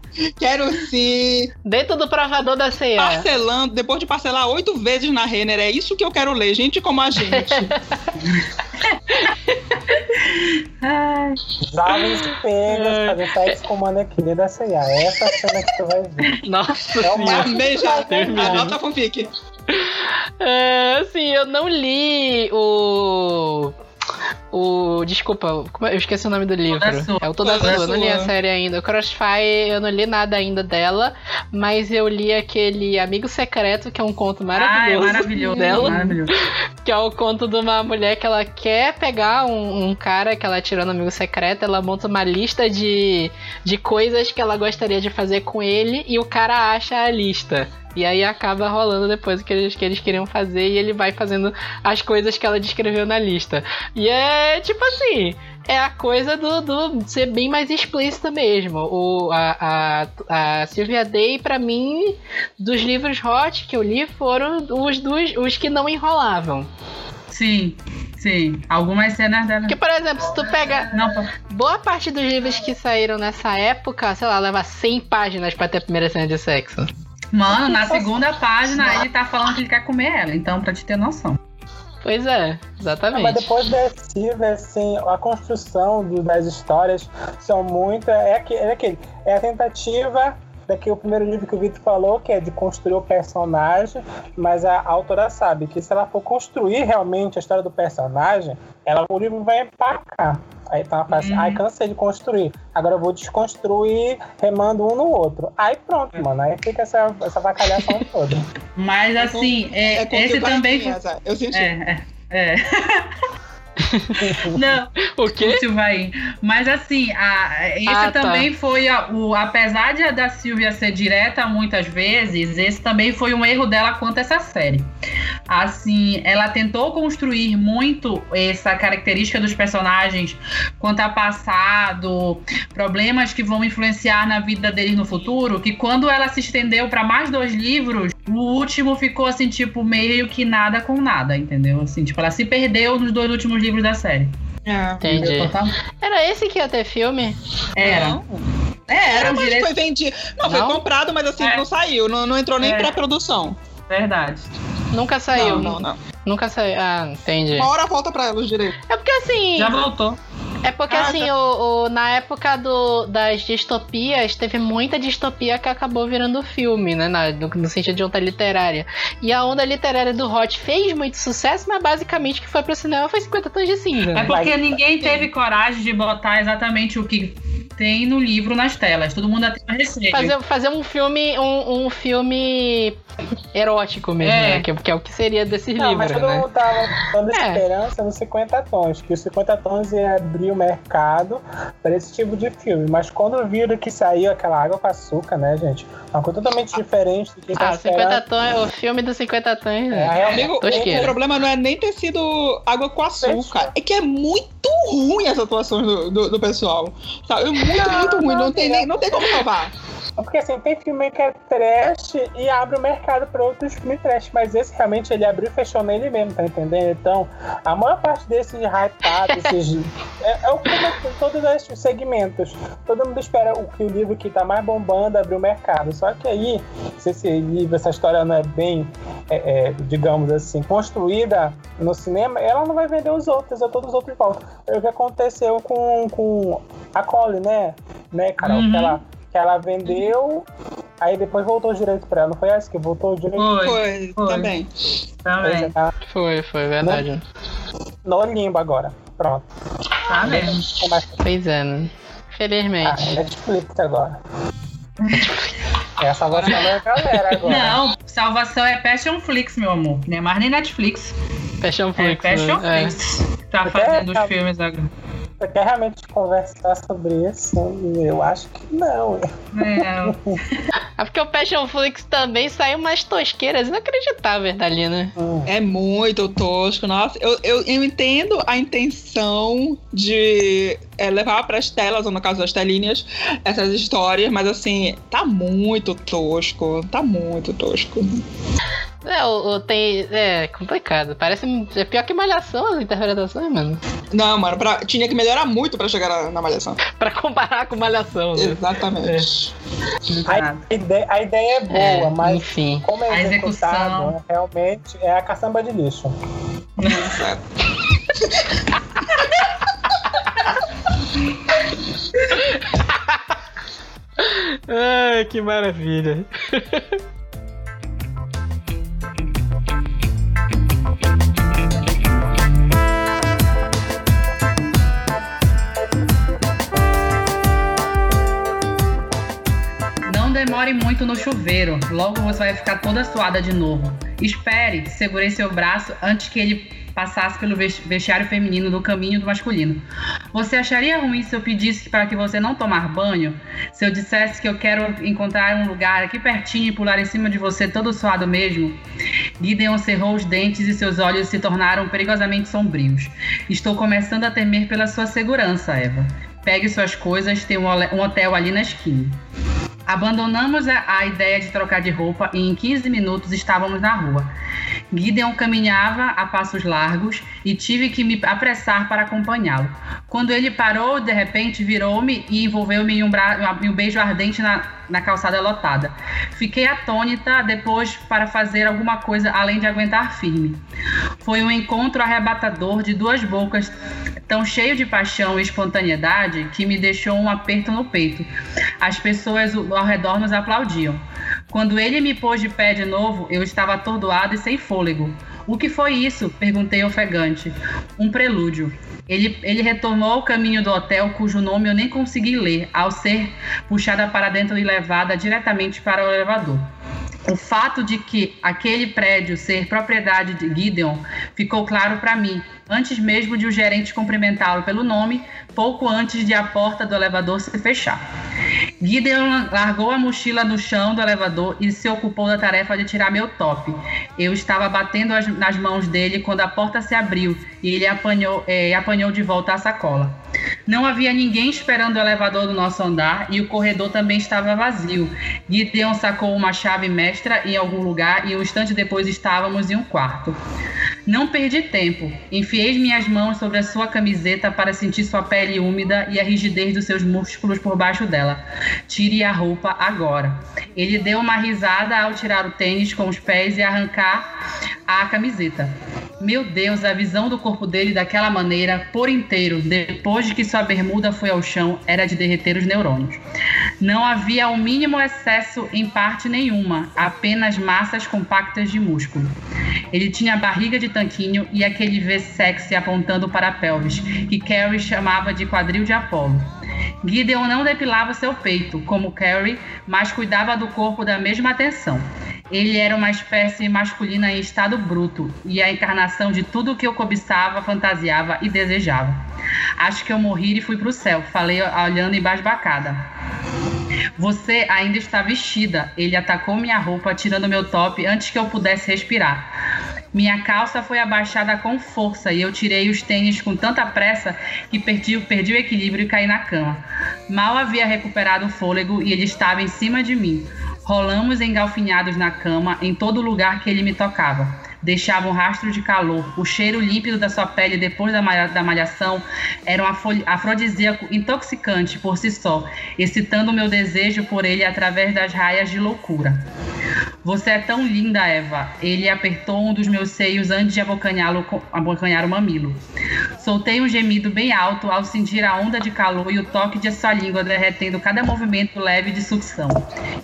[laughs] quero sim. Dentro do provador da C&A. Parcelando, depois de parcelar oito vezes na Renner, é isso que eu quero ler, gente como a gente. [laughs] Ai, jovens pegos fazer sexo com manequim da. É essa cena que tu vai ver. Nossa É uma- me livre. anota a fanfic. É, assim, eu não li o. O. Desculpa, é- eu esqueci o nome do livro. Toda Sua. É o Toda, Toda Sua, eu não li a série ainda. O Crossfire, eu não li nada ainda dela, mas eu li aquele Amigo Secreto, que é um conto maravilhoso. maravilhoso. Dela, Maravilhoso. [laughs] que é o conto de uma mulher que ela quer pegar um, um cara que ela tirou no amigo secreto, ela monta uma lista de, de coisas que ela gostaria de fazer com ele e o cara acha a lista. E aí acaba rolando depois o que eles, que eles queriam fazer e ele vai fazendo as coisas que ela descreveu na lista. E é tipo assim. É a coisa do, do ser bem mais explícita mesmo. O, a, a, a Sylvia Day, pra mim, dos livros hot que eu li, foram os, dos, os que não enrolavam. Sim, sim. Algumas cenas dela. Porque, por exemplo, se tu pega Não, boa parte dos livros que saíram nessa época, sei lá, leva 100 páginas pra ter a primeira cena de sexo. Mano, na segunda página ele tá falando que ele quer comer ela, então pra te ter noção. Pois é, Não, mas exatamente. depois da Silvia, assim, a construção do- das histórias são muito. É, aque- é aquele. É a tentativa daqui o primeiro livro que o Vitor falou, que é de construir o personagem, mas a autora sabe que se ela for construir realmente a história do personagem, ela, o livro vai empacar. Aí então ela fala assim, Uhum. ai, cansei de construir. Agora eu vou desconstruir, remando um no outro. Aí pronto, mano. Aí fica essa, essa vacalhação [laughs] toda. Mas assim, é, É com esse também. é. Eu senti. É, é. [laughs] [laughs] Não, O quê? Silvain. Mas assim, a, esse Ah, tá. também foi a- o. Apesar de a da Silvia ser direta muitas vezes, esse também foi um erro dela quanto a essa série. Assim, ela tentou construir muito essa característica dos personagens quanto a passado, problemas que vão influenciar na vida deles no futuro, que quando ela se estendeu para mais dois livros, o último ficou assim, tipo, meio que nada com nada, entendeu? Assim, tipo, ela se perdeu nos dois últimos livros da série. É. Entendi. Era esse que ia ter filme? Era. Não, É, era, mas direito. foi vendido. Não, Não? foi comprado, mas assim, É. não saiu. Não, não entrou nem É. pré-produção. Verdade. Nunca saiu. Não, não, não. Nunca saiu. Ah, entendi. Uma hora volta pra ela os direitos. É porque assim. Já voltou. É porque Ah, assim, tá. o, o- na época do, das distopias, teve muita distopia que acabou virando filme, né? Na- no, no sentido de onda literária. E a onda literária do Hot fez muito sucesso, mas basicamente o que foi pro cinema foi 50 tons de cinza. É né? porque ninguém teve coragem de botar exatamente o que tem no livro nas telas. Todo mundo até receio. Fazer, fazer um filme, um, um filme erótico mesmo, É. né? Que, que é o que seria desses Não, mas livros, todo né? mundo tava dando É. esperança nos 50 tons, que os 50 tons ia abrir o mercado para esse tipo de filme. Mas quando viram que saiu aquela água com açúcar, né, gente? Uma coisa totalmente diferente do que tá Ah, 50 tons, o filme dos 50 tons. É, né? realmente, Amigo, Tosqueira. o problema não é nem ter sido água com açúcar. É que é muito ruim as atuações do, do, do pessoal. Sabe? Muito, Não, muito ruim. Não, não, tem, nem, não tem como salvar. Porque assim, tem filme que é trash e abre o mercado para outros filmes trash, mas esse realmente ele abriu e fechou nele mesmo, tá entendendo? Então, a maior parte desses hypados, [laughs] esses, é, é o que em todos os segmentos. Todo mundo espera o que o livro que tá mais bombando abrir o mercado. Só que aí, se esse livro, essa história não é bem, é, é, digamos assim, construída no cinema, ela não vai vender os outros, ou todos os outros voltam. É o que aconteceu com, com a Cole, né? Né, Carol? Uhum. Que ela que ela vendeu, aí depois voltou os direitos pra ela. Não foi essa que voltou os direitos? Foi, Foi, Foi. também. também. Tá Foi, foi, verdade. no limbo agora. Pronto. Tá mesmo. Tem mais- Pois é, né? Ah, Felizmente. Netflix agora. É a salvação da galera agora. Não, salvação é Passion Flix, meu amor. Não é mais nem Netflix. Passion É Flix. Passion né? É. Flix. Tá Até fazendo os tá- filmes agora. Você quer realmente conversar sobre isso? Eu acho que não. É, É porque o Passion Flix também saiu umas tosqueiras inacreditáveis dali, né? Hum. É muito tosco. Nossa, eu, eu, eu entendo a intenção de é, levar para as telas, ou no caso das telinhas, essas histórias, mas assim, tá muito tosco. Tá muito tosco. É, o, o- tem. É complicado. Parece. É pior que malhação as interpretações, mano. Não, mano, pra- tinha que melhorar muito pra chegar na, na malhação. [laughs] Pra comparar com malhação, né? Exatamente. A ideia, a ideia é boa, É, mas Enfim. como é A executado, execução. né, realmente é a caçamba de lixo. [laughs] Ai, que maravilha. [laughs] demore muito no chuveiro, logo você vai ficar toda suada de novo. Espere, segurei seu braço antes que ele passasse pelo ves- vestiário feminino do caminho do masculino. Você acharia ruim se eu pedisse para que você não tomar banho? Se eu dissesse que eu quero encontrar um lugar aqui pertinho e pular em cima de você todo suado mesmo? Gideon cerrou os dentes e seus olhos se tornaram perigosamente sombrios. Estou começando a temer pela sua segurança, Eva. Pegue suas coisas, tem um hotel ali na esquina. Abandonamos a, a ideia de trocar de roupa e em 15 minutos estávamos na rua. Gideon caminhava a passos largos e tive que me apressar para acompanhá-lo. Quando ele parou, de repente virou-me e envolveu-me em, um em um beijo ardente na, na calçada lotada. Fiquei atônita depois para fazer alguma coisa além de aguentar firme. Foi um encontro arrebatador de duas bocas tão cheio de paixão e espontaneidade que me deixou um aperto no peito. As pessoas ao redor nos aplaudiam. Quando ele me pôs de pé de novo, eu estava atordoado e sem fôlego. O que foi isso? perguntei ofegante. Um prelúdio. Ele, ele retornou ao caminho do hotel, cujo nome eu nem consegui ler, ao ser puxada para dentro e levada diretamente para o elevador. O fato de que aquele prédio ser propriedade de Gideon ficou claro para mim, antes mesmo de o gerente cumprimentá-lo pelo nome, pouco antes de a porta do elevador se fechar. Gideon largou a mochila no chão do elevador e se ocupou da tarefa de tirar meu top. Eu estava batendo as, nas mãos dele quando a porta se abriu e ele apanhou, é, apanhou de volta a sacola. Não havia ninguém esperando o elevador do nosso andar e o corredor também estava vazio. Gideon sacou uma chave mestra em algum lugar e um instante depois estávamos em um quarto. Não perdi tempo. Enfiei minhas mãos sobre a sua camiseta para sentir sua pele úmida e a rigidez dos seus músculos por baixo dela. Tire a roupa agora. Ele deu uma risada ao tirar o tênis com os pés e arrancar a camiseta. Meu Deus, a visão do corpo dele daquela maneira, por inteiro, depois de que sua bermuda foi ao chão, era de derreter os neurônios. Não havia o mínimo excesso em parte nenhuma, apenas massas compactas de músculo. Ele tinha barriga de tanquinho e aquele V sexy apontando para a pelvis, que Carrie chamava de quadril de Apolo. Gideon não depilava seu peito, como Carrie, mas cuidava do corpo da mesma atenção. Ele era uma espécie masculina em estado bruto e a encarnação de tudo o que eu cobiçava, fantasiava e desejava. Acho que eu morri e fui para o céu, falei olhando embasbacada. Você ainda está vestida. Ele atacou minha roupa, tirando meu top antes que eu pudesse respirar. Minha calça foi abaixada com força e eu tirei os tênis com tanta pressa que perdi, perdi o equilíbrio e caí na cama. Mal havia recuperado o fôlego e ele estava em cima de mim. Rolamos engalfinhados na cama em todo lugar que ele me tocava. Deixava um rastro de calor. O cheiro límpido da sua pele depois da, malha, da malhação era um afrodisíaco intoxicante por si só, excitando o meu desejo por ele através das raias de loucura. Você é tão linda, Eva. Ele apertou um dos meus seios antes de abocanhar o mamilo. Soltei um gemido bem alto ao sentir a onda de calor e o toque de sua língua derretendo cada movimento leve de sucção.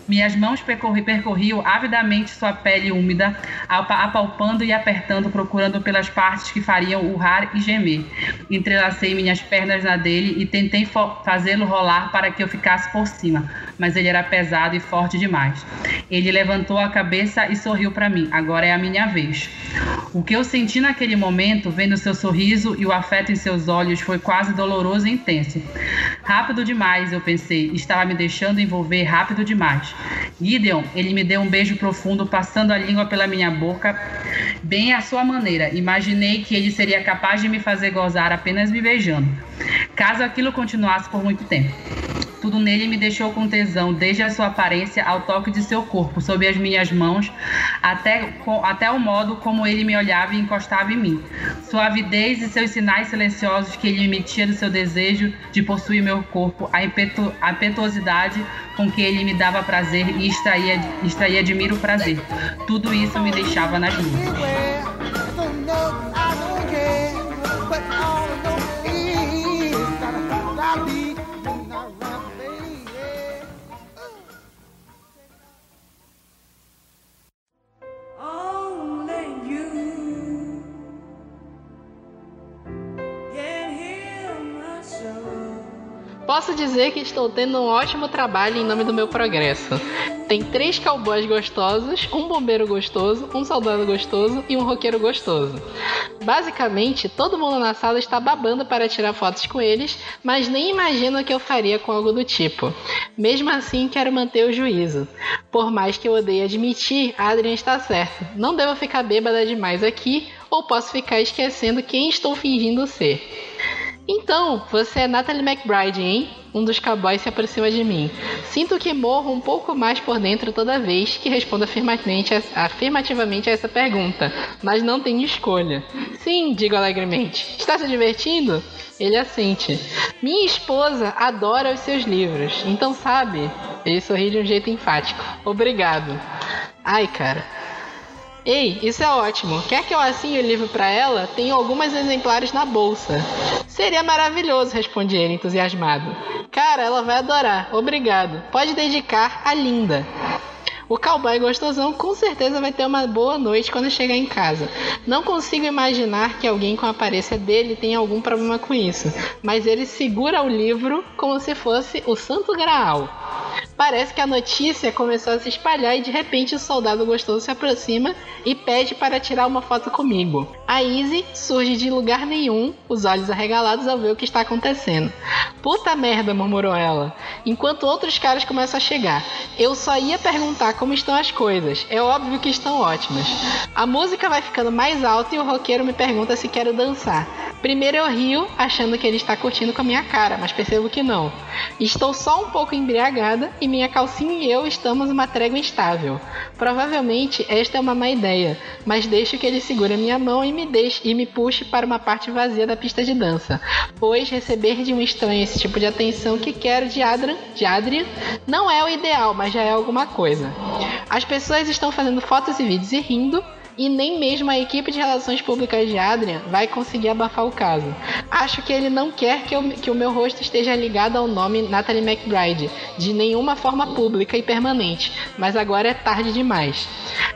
Minhas mãos percorri, percorriam avidamente sua pele úmida, apalpando e apertando, procurando pelas partes que fariam urrar e gemer. Entrelacei minhas pernas na dele e tentei fazê-lo rolar para que eu ficasse por cima, mas ele era pesado e forte demais. Ele levantou a cabeça e sorriu para mim. Agora é a minha vez. O que eu senti naquele momento, vendo seu sorriso e o afeto em seus olhos, foi quase doloroso e intenso. Rápido demais, eu pensei. Estava me deixando envolver rápido demais. Gideon, ele me deu um beijo profundo, passando a língua pela minha boca, bem à sua maneira. Imaginei que ele seria capaz de me fazer gozar apenas me beijando, caso aquilo continuasse por muito tempo. Tudo nele me deixou com tesão, desde a sua aparência ao toque de seu corpo, sob as minhas mãos, até, até o modo como ele me olhava e encostava em mim. Sua avidez e seus sinais silenciosos que ele emitia do seu desejo de possuir meu corpo, a, impetu, a impetuosidade com que ele me dava prazer e extraía, extraía de mim o prazer. Tudo isso me deixava nas nuvens. Posso dizer que estou tendo um ótimo trabalho em nome do meu progresso. Tem três cowboys gostosos, um bombeiro gostoso, um soldado gostoso e um roqueiro gostoso. Basicamente, todo mundo na sala está babando para tirar fotos com eles, mas nem imagina o que eu faria com algo do tipo. Mesmo assim, quero manter o juízo. Por mais que eu odeie admitir, Adrian está certo. Não devo ficar bêbada demais aqui, ou posso ficar esquecendo quem estou fingindo ser. Então, você é Natalie McBride, hein? Um dos cowboys se aproxima de mim. Sinto que morro um pouco mais por dentro toda vez que respondo afirmativamente a, essa pergunta, mas não tenho escolha. Sim, digo alegremente. Está se divertindo? Ele assente. Minha esposa adora os seus livros, então sabe? Ele sorri de um jeito enfático. Obrigado. Ai, cara. Ei, isso é ótimo. Quer que eu assine o livro para ela? Tenho alguns exemplares na bolsa. Seria maravilhoso, respondi ele entusiasmado. Cara, ela vai adorar. Obrigado. Pode dedicar a Linda. O cowboy gostosão com certeza vai ter uma boa noite quando chegar em casa. Não consigo imaginar que alguém com a aparência dele tenha algum problema com isso, mas ele segura o livro como se fosse o Santo Graal. Parece que a notícia começou a se espalhar e de repente o soldado gostoso se aproxima e pede para tirar uma foto comigo. A Izzy surge de lugar nenhum, os olhos arregalados ao ver o que está acontecendo. Puta merda, murmurou ela, enquanto outros caras começam a chegar. Eu só ia perguntar como estão as coisas. É óbvio que estão ótimas. A música vai ficando mais alta e o roqueiro me pergunta se quero dançar. Primeiro eu rio, achando que ele está curtindo com a minha cara, mas percebo que não. Estou só um pouco embriagada e minha calcinha e eu estamos uma trégua instável. Provavelmente esta é uma má ideia, mas deixo que ele segure minha mão e me deixe e me puxe para uma parte vazia da pista de dança, pois receber de um estranho esse tipo de atenção que quero de Adrian, de Adrian não é o ideal, mas já é alguma coisa. As pessoas estão fazendo fotos e vídeos e rindo, e nem mesmo a equipe de relações públicas de Adrian vai conseguir abafar o caso. Acho que ele não quer que, eu, que o meu rosto esteja ligado ao nome Natalie McBride de nenhuma forma pública e permanente, mas agora é tarde demais.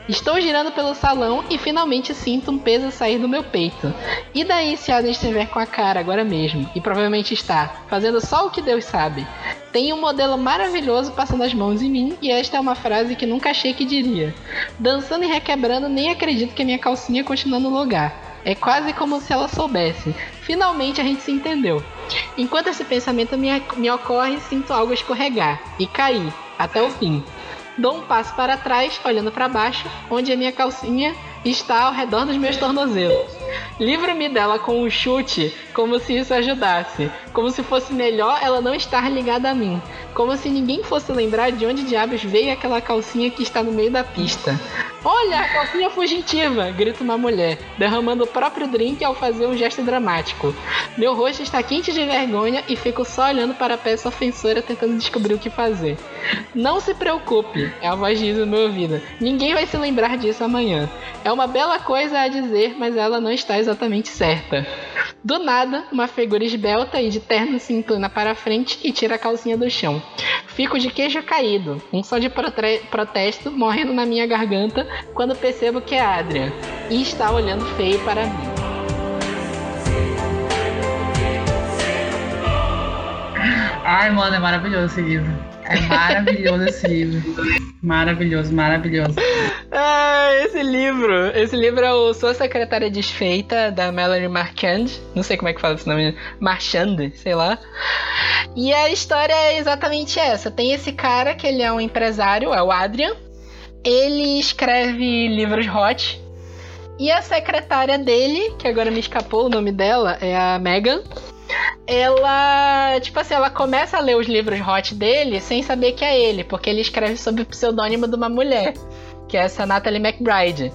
Estou girando pelo salão e finalmente sinto um peso sair do meu peito. E daí se Adrian estiver com a cara agora mesmo? E provavelmente está, fazendo só o que Deus sabe. Tem um modelo maravilhoso passando as mãos em mim e esta é uma frase que nunca achei que diria. Dançando e requebrando, nem acredito que a minha calcinha continua no lugar. É quase como se ela soubesse. Finalmente a gente se entendeu. Enquanto esse pensamento me, me ocorre, sinto algo escorregar e cair até o fim. Dou um passo para trás, olhando para baixo, onde a minha calcinha está ao redor dos meus tornozelos. Livro-me dela com um chute, como se isso ajudasse. Como se fosse melhor ela não estar ligada a mim. Como se ninguém fosse lembrar de onde diabos veio aquela calcinha que está no meio da pista. Olha, a calcinha fugitiva! grita uma mulher, derramando o próprio drink ao fazer um gesto dramático. Meu rosto está quente de vergonha e fico só olhando para a peça ofensora tentando descobrir o que fazer. Não se preocupe, é a voz diz no meu ouvido. Ninguém vai se lembrar disso amanhã. É uma bela coisa a dizer, mas ela não está exatamente certa. Do nada, uma figura esbelta e de terno se inclina para frente e tira a calcinha do chão. Fico de queijo caído, um som de protesto morrendo na minha garganta quando percebo que é Adrian e está olhando feio para mim. Ai, mano, é maravilhoso esse livro. É maravilhoso esse livro. Maravilhoso, maravilhoso. Ah, esse livro. Esse livro é o Sua Secretária Desfeita, da Melanie Marchand. Não sei como é que fala esse nome. Marchand, sei lá. E a história é exatamente essa. Tem esse cara que ele é um empresário, é o Adrian. Ele escreve livros hot. E a secretária dele, que agora me escapou o nome dela, é a Megan ela, tipo assim, ela começa a ler os livros hot dele sem saber que é ele, porque ele escreve sob o pseudônimo de uma mulher, que é essa Natalie McBride.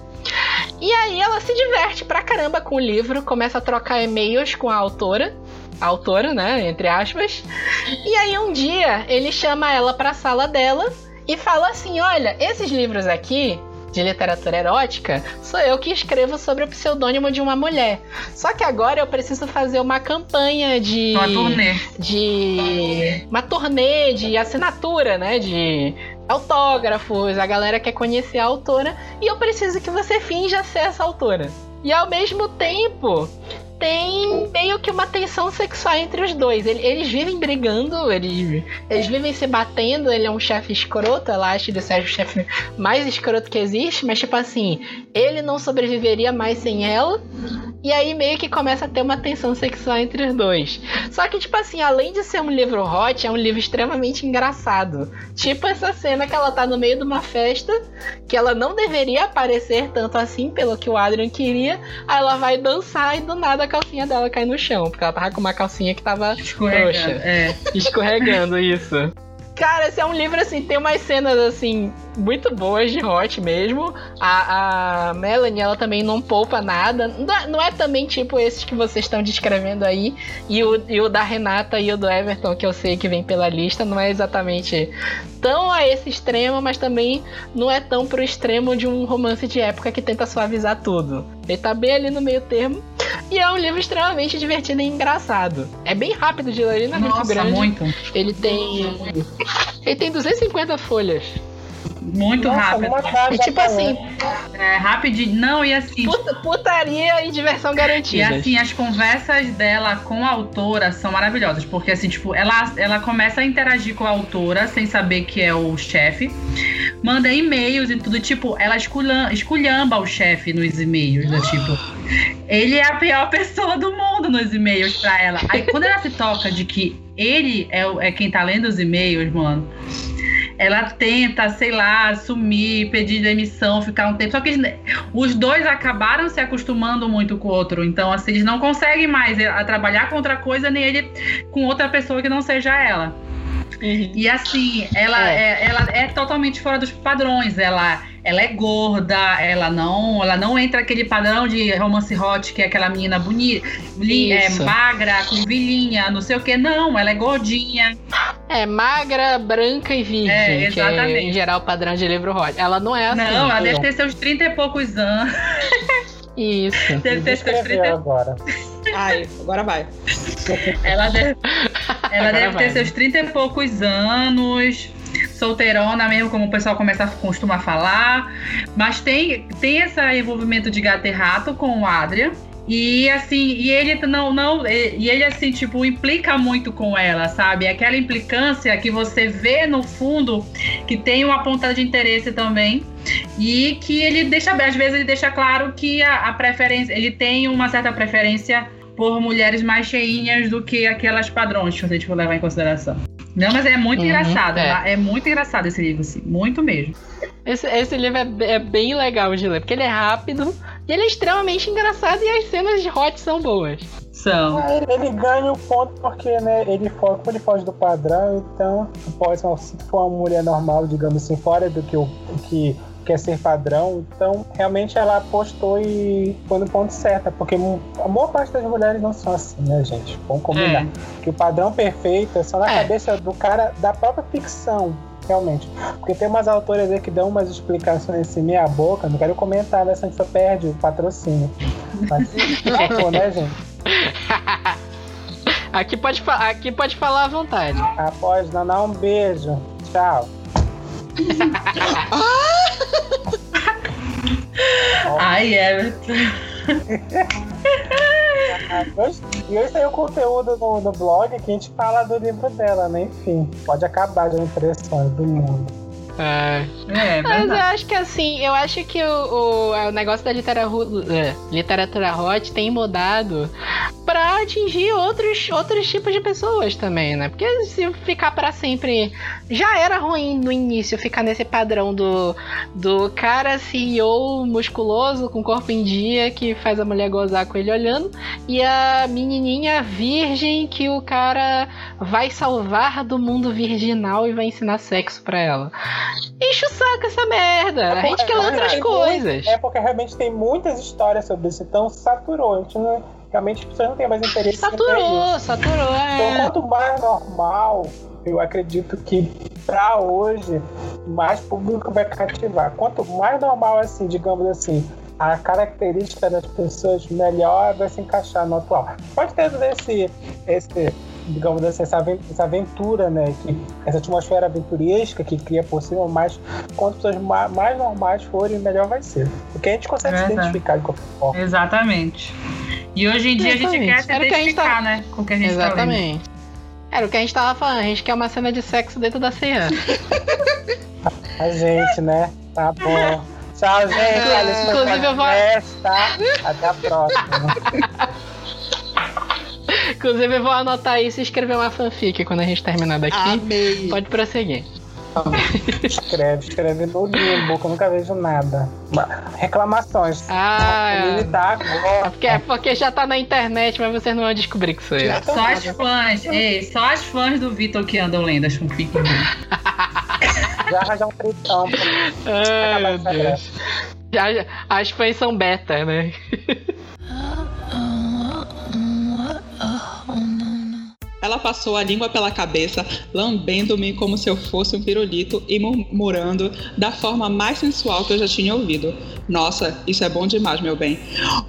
E aí ela se diverte pra caramba com o livro, começa a trocar e-mails com a autora, a autora, né, entre aspas. E aí um dia ele chama ela pra sala dela e fala assim: "Olha, esses livros aqui de literatura erótica, sou eu que escrevo sobre o pseudônimo de uma mulher. Só que agora eu preciso fazer uma campanha de. Uma turnê. De. Uma turnê de assinatura, né? De autógrafos, a galera quer conhecer a autora e eu preciso que você finja ser essa autora. E ao mesmo tempo, tem meio que uma tensão sexual entre os dois. Eles vivem brigando, eles, eles vivem se batendo. Ele é um chefe escroto, ela acha ele ser o chefe mais escroto que existe, mas tipo assim, ele não sobreviveria mais sem ela. E aí meio que começa a ter uma tensão sexual entre os dois. Só que, tipo assim, além de ser um livro hot, é um livro extremamente engraçado. Tipo essa cena que ela tá no meio de uma festa, que ela não deveria aparecer tanto assim, pelo que o Adrian queria. Aí ela vai dançar e do nada calcinha dela cai no chão. Porque ela tava com uma calcinha que tava Escorregando, frouxa. é. Escorregando, isso. Cara, esse é um livro assim, tem umas cenas assim muito boas de hot mesmo. A, a Melanie, ela também não poupa nada. Não é, não é também tipo esses que vocês estão descrevendo aí. E o, e o da Renata e o do Everton, que eu sei que vem pela lista, não é exatamente tão a esse extremo, mas também não é tão pro extremo de um romance de época que tenta suavizar tudo. Ele tá bem ali no meio termo. E é um livro extremamente divertido e engraçado. É bem rápido de ler, ele não é muito grande. muito. Ele tem. Ele tem 250 folhas. Muito Nossa, rápido. E tipo assim. É, rapidinho. Não, e assim. puta- putaria e diversão E garantida. assim, as conversas dela com a autora são maravilhosas, porque assim, tipo, ela, ela começa a interagir com a autora sem saber que é o chefe, manda e-mails e tudo, tipo, ela esculhamba, esculhamba o chefe nos e-mails, né, tipo, ele é a pior pessoa do mundo nos e-mails pra ela. Aí quando ela se toca de que ele é, é quem tá lendo os e-mails, mano, ela tenta, sei lá, sumir, pedir demissão, ficar um tempo. Só que eles- os dois acabaram se acostumando muito com o outro. Então, assim, eles não conseguem mais eh, trabalhar com outra coisa, nem ele com outra pessoa que não seja ela. Uhum. E assim, ela é. ela é totalmente fora dos padrões. Ela, ela é gorda, ela não, ela não entra aquele padrão de romance hot, que é aquela menina bonita, é, magra, com vilinha, não sei o que. Não, ela é gordinha. É magra, branca e virgem, É, é exatamente. em geral o padrão de livro hot. Ela não é assim. não, ela deve ter seus 30 e poucos anos. [laughs] Isso. Deve ter seus 30 Escreveu agora. Ai, agora vai. Ela deve, ela Agora deve vai. ter seus 30 e poucos anos, solteirona mesmo, como o pessoal começa a costuma falar. Mas tem, tem esse envolvimento de gato e rato com o Adrian. E assim, e ele não, não, e ele assim, tipo, implica muito com ela, sabe? Aquela implicância que você vê no fundo que tem uma ponta de interesse também. E que ele deixa, às vezes ele deixa claro que a, a preferência, ele tem uma certa preferência por mulheres mais cheinhas do que aquelas padrões, se a gente for levar em consideração. Não, mas é muito Uhum, engraçado. é. É. muito engraçado esse livro, assim. Muito mesmo. Esse, esse livro é, é bem legal de ler, porque ele é rápido e ele é extremamente engraçado e as cenas de hot são boas. São. Ah, Ele, ele ganha o ponto porque, né, ele foge, ele foge do padrão, então, pode, se for uma mulher normal, digamos assim, fora do que, o, que quer ser padrão, então, realmente ela apostou e foi no ponto certo, porque a maior parte das mulheres não são assim, né, gente? Vamos combinar. É. Que o padrão perfeito é só na É. cabeça do cara da própria ficção. Realmente. Porque tem umas autoras aí que dão umas explicações assim, meia boca, não quero comentar, né? Senão a gente só perde o patrocínio. Mas, né, gente? [laughs] aqui, pode, aqui pode falar à vontade. Após, Naná, um beijo. Tchau. [laughs] Ai, Everton. [laughs] E hoje tem o conteúdo no, no blog que a gente fala do livro dela, né? Enfim, pode acabar de impressões do mundo. É. É, Mas eu acho que assim, eu acho que o, o, o negócio da literatura, é, literatura hot tem mudado pra atingir outros, outros tipos de pessoas também, né? Porque se ficar pra sempre. Já era ruim no início ficar nesse padrão do, do cara CEO musculoso com corpo em dia que faz a mulher gozar com ele olhando e a menininha virgem que o cara vai salvar do mundo virginal e vai ensinar sexo pra ela. Enche o saco essa merda. A gente quer outras tem coisas. é porque realmente tem muitas histórias sobre isso, então saturou. A gente não, realmente as pessoas não têm mais interesse. Saturou, saturou. Então, É. quanto mais normal, eu acredito que pra hoje, mais público vai cativar. Quanto mais normal, assim, digamos assim, a característica das pessoas, melhor vai se encaixar no atual. Pode ter esse, esse digamos assim, essa aven- essa aventura, né? Que, essa atmosfera aventuresca que cria por cima, mas quanto pessoas ma- mais normais forem, melhor vai ser. Porque a gente consegue se identificar de qualquer forma. Exatamente. E hoje em dia a gente Exatamente. quer se Era o que identificar, tá- né? Com o que a gente tá. Exatamente. Era o que a gente tava falando, a gente quer uma cena de sexo dentro da ceia. A gente, né? Tá bom. Tchau, gente. Foi Inclusive, eu vou- tá? Até a próxima. Inclusive, eu vou anotar isso e escrever uma fanfic quando a gente terminar daqui. Amei. Pode prosseguir. Escreve, escreve no limbo, que eu nunca vejo nada. Reclamações. Ah, Ele tá é agora. porque, é porque já tá na internet, mas vocês não vão descobrir que sou eu. Só as fãs, ei, só as fãs do Vitor que andam lendo as fanfics. Já arranjar um tritão pra [laughs] Ai, meu Deus. Já- as fãs são beta, né? Ela passou a língua pela cabeça, lambendo-me como se eu fosse um pirulito e murmurando da forma mais sensual que eu já tinha ouvido. Nossa, isso é bom demais, meu bem.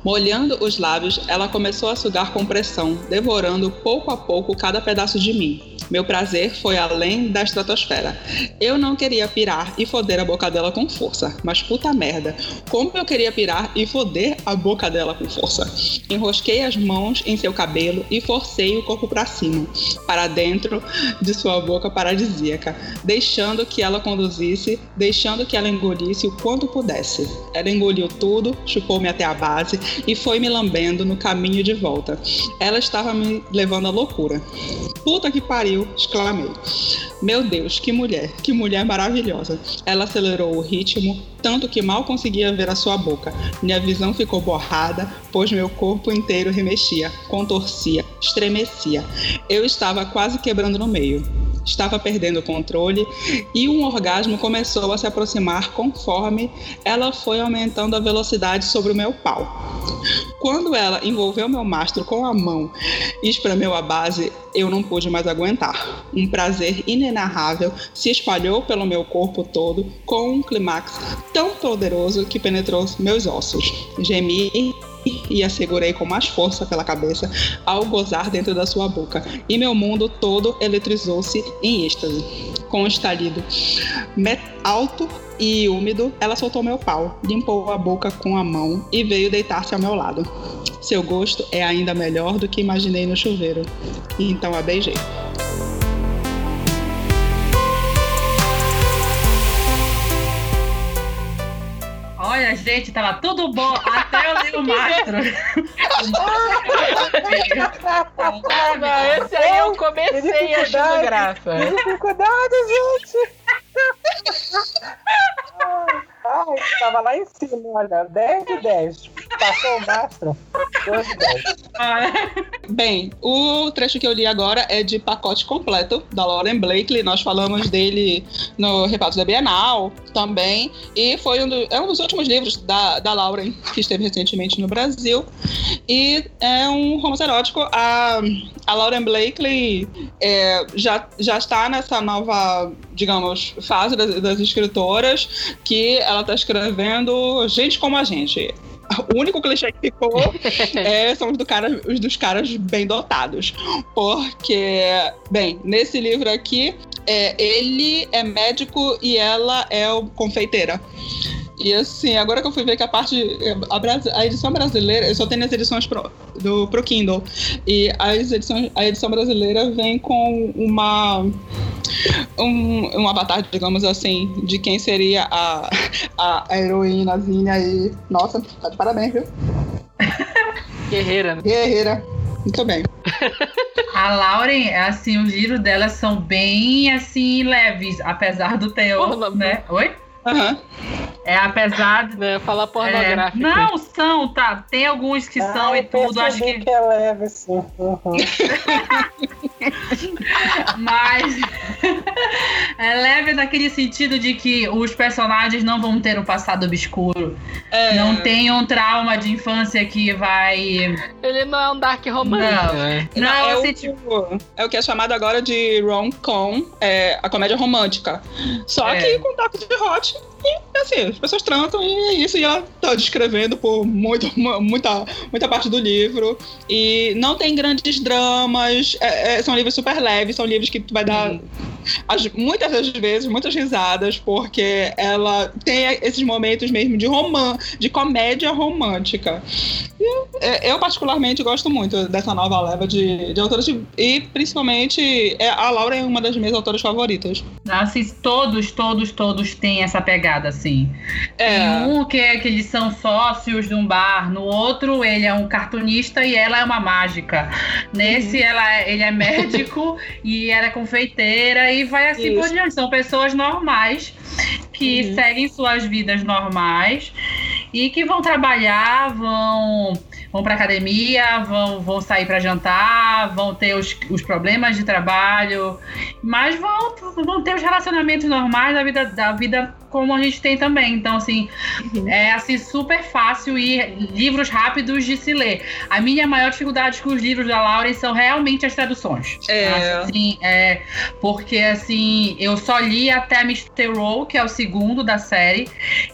Molhando os lábios, ela começou a sugar com pressão, devorando pouco a pouco cada pedaço de mim. Meu prazer foi além da estratosfera. Eu não queria pirar e foder a boca dela com força, mas puta merda, como eu queria pirar e foder a boca dela com força. Enrosquei as mãos em seu cabelo e forcei o corpo para cima, para dentro de sua boca paradisíaca, deixando que ela conduzisse, deixando que ela engolisse o quanto pudesse. Ela engoliu tudo, chupou-me até a base e foi me lambendo no caminho de volta. Ela estava me levando à loucura. Puta que pariu, exclamei. Meu Deus, que mulher, que mulher maravilhosa. Ela acelerou o ritmo, tanto que mal conseguia ver a sua boca. Minha visão ficou borrada, pois meu corpo inteiro remexia, contorcia, estremecia. Eu estava quase quebrando no meio. Estava perdendo o controle e um orgasmo começou a se aproximar conforme ela foi aumentando a velocidade sobre o meu pau. Quando ela envolveu meu mastro com a mão e espremeu a base, eu não pude mais aguentar. Um prazer inenarrável se espalhou pelo meu corpo todo com um clímax tão poderoso que penetrou meus ossos. Gemi e a segurei com mais força pela cabeça ao gozar dentro da sua boca, e meu mundo todo eletrizou-se em êxtase. Com um estalido alto e úmido, ela soltou meu pau, limpou a boca com a mão e veio deitar-se ao meu lado. Seu gosto é ainda melhor do que imaginei no chuveiro. Então a beijei. Olha, gente, tava tudo bom até eu li o mastro. Não, esse aí eu comecei achando graça. Dificuldade, gente! [laughs] Ai, tava lá em cima, olha. 10 de 10. Passou o mastro. 2 de 10. Bem, o trecho que eu li agora é de Pacote Completo, da Lauren Blakely. Nós falamos dele no Repatos da Bienal também. E foi um, do- é um dos últimos livros da, da Lauren, que esteve recentemente no Brasil. E é um romance erótico. A, a Lauren Blakely é, já, já está nessa nova, digamos, fase das, das escritoras, que ela está escrevendo gente como a gente. O único clichê que ficou [laughs] é, são os, do cara, os dos caras bem dotados. Porque, bem, nesse livro aqui, é, ele é médico e ela é o confeiteira. E assim, agora que eu fui ver que a parte. A, a edição brasileira, eu só tenho as edições pro, do, pro Kindle. E as edições, a edição brasileira vem com uma. Um, um avatar, digamos assim, de quem seria a, a, a heroínazinha aí. Nossa, tá de parabéns, viu? [laughs] Guerreira, né? Guerreira. Muito bem. A Lauren, assim, os livros dela são bem, assim, leves, apesar do teor, Porra, né? Oi? Aham. É, apesar de... Né, Falar é, pornográfico. não, são, tá. Tem alguns que são Ah, e tudo, acho que... que é leve, sim. Uhum. [laughs] Mas [laughs] é leve naquele sentido de que os personagens não vão ter um passado obscuro. É, Não tem um trauma de infância que vai. Ele não é um dark romance, Não. né? Não, é, assim, o, tipo. é o que é chamado agora de rom-com, é, a comédia romântica. Só É. que com toque de hot. E assim, as pessoas transam e é isso. E ela tá descrevendo por muito, mu- [laughs] muita, muita parte do livro. E não tem grandes dramas. é- é- são livros super leves, são livros que tu vai dar. As- muitas das vezes, muitas risadas, porque ela tem esses momentos mesmo de romance, de comédia romântica. E é, eu, particularmente, gosto muito dessa nova leva de, de autores, e principalmente é, a Laura é uma das minhas autoras favoritas. Assim, todos, todos, todos têm essa pegada, assim. assim. É. Tem um que é que eles são sócios de um bar, no outro ele é um cartunista e ela é uma mágica. Nesse Uhum. ela é- ele é médico [laughs] e ela é confeiteira e vai assim por Isso. diante. São pessoas normais que Uhum. seguem suas vidas normais e que vão trabalhar, vão vão para academia, vão, vão sair para jantar, vão ter os, os problemas de trabalho, mas vão, vão ter os relacionamentos normais da vida, da vida como a gente tem também. Então, assim, Uhum. é assim super fácil e livros rápidos de se ler. A minha maior dificuldade com os livros da Lauren são realmente as traduções. É. Assim, é porque assim, eu só li até Mr. Roll, que é o segundo da série,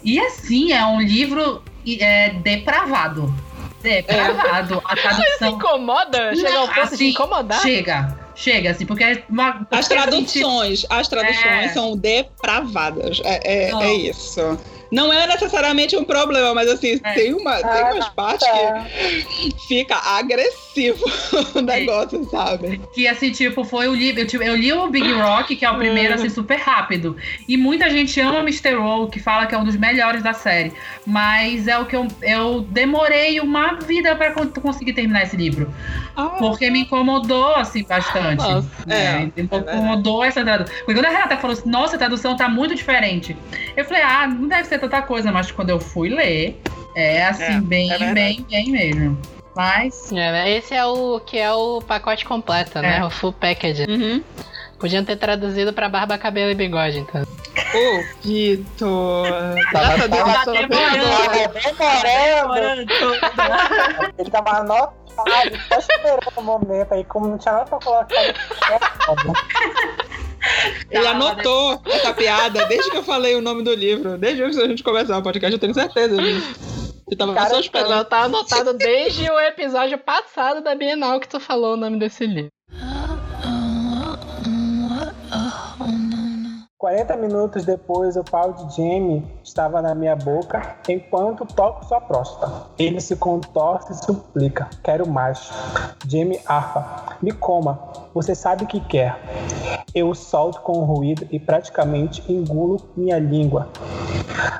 e assim, é um livro é, depravado. Depravado. A Se tradução incomoda? Chega ao ponto de Assim, incomodar? Chega, chega, assim, porque é uma. porque, As assim, traduções, as traduções É. são depravadas. É, é, é isso. Não é necessariamente um problema, mas assim, É. tem, uma, tem Ah, umas partes tá. que fica agressivo [laughs] o negócio, sabe? Que assim, tipo, foi o livro. Eu, tipo, eu li o Big Rock, que é o primeiro, assim, super rápido. E muita gente ama Mr. Roll, que fala que é um dos melhores da série. Mas é o que eu, eu demorei uma vida pra con- conseguir terminar esse livro. Ah, Porque me incomodou, assim, bastante. Nossa, né? é, Me é incomodou essa tradução. Porque quando a Renata falou assim, nossa, a tradução tá muito diferente. Eu falei, ah, não deve ser tanta coisa, mas quando eu fui ler, é assim, É, bem, é bem, bem mesmo. Mas. É, né? Esse é o que é o pacote completo, né? É. O full package. Uhum. Podiam ter traduzido pra barba, cabelo e bigode, então. Ô, Vitor. Tava- Graças a Deus, tava eu sou uma demorando. pessoa- Tava demorando. Ele tava anotado, só esperando o momento aí, como não tinha nada pra colocar. Ele anotou essa piada desde que eu falei o nome do livro. Desde antes da gente começar o podcast, eu tenho certeza disso. Eu tava Cara, só esperando. tá anotado desde o episódio passado da Bienal que tu falou o nome desse livro. 40 minutos depois, o pau de Jamie estava na minha boca enquanto toco sua próstata. Ele se contorce e suplica: Quero mais. Jamie arfa: Me coma. Você sabe o que quer. Eu solto com ruído e praticamente engulo minha língua.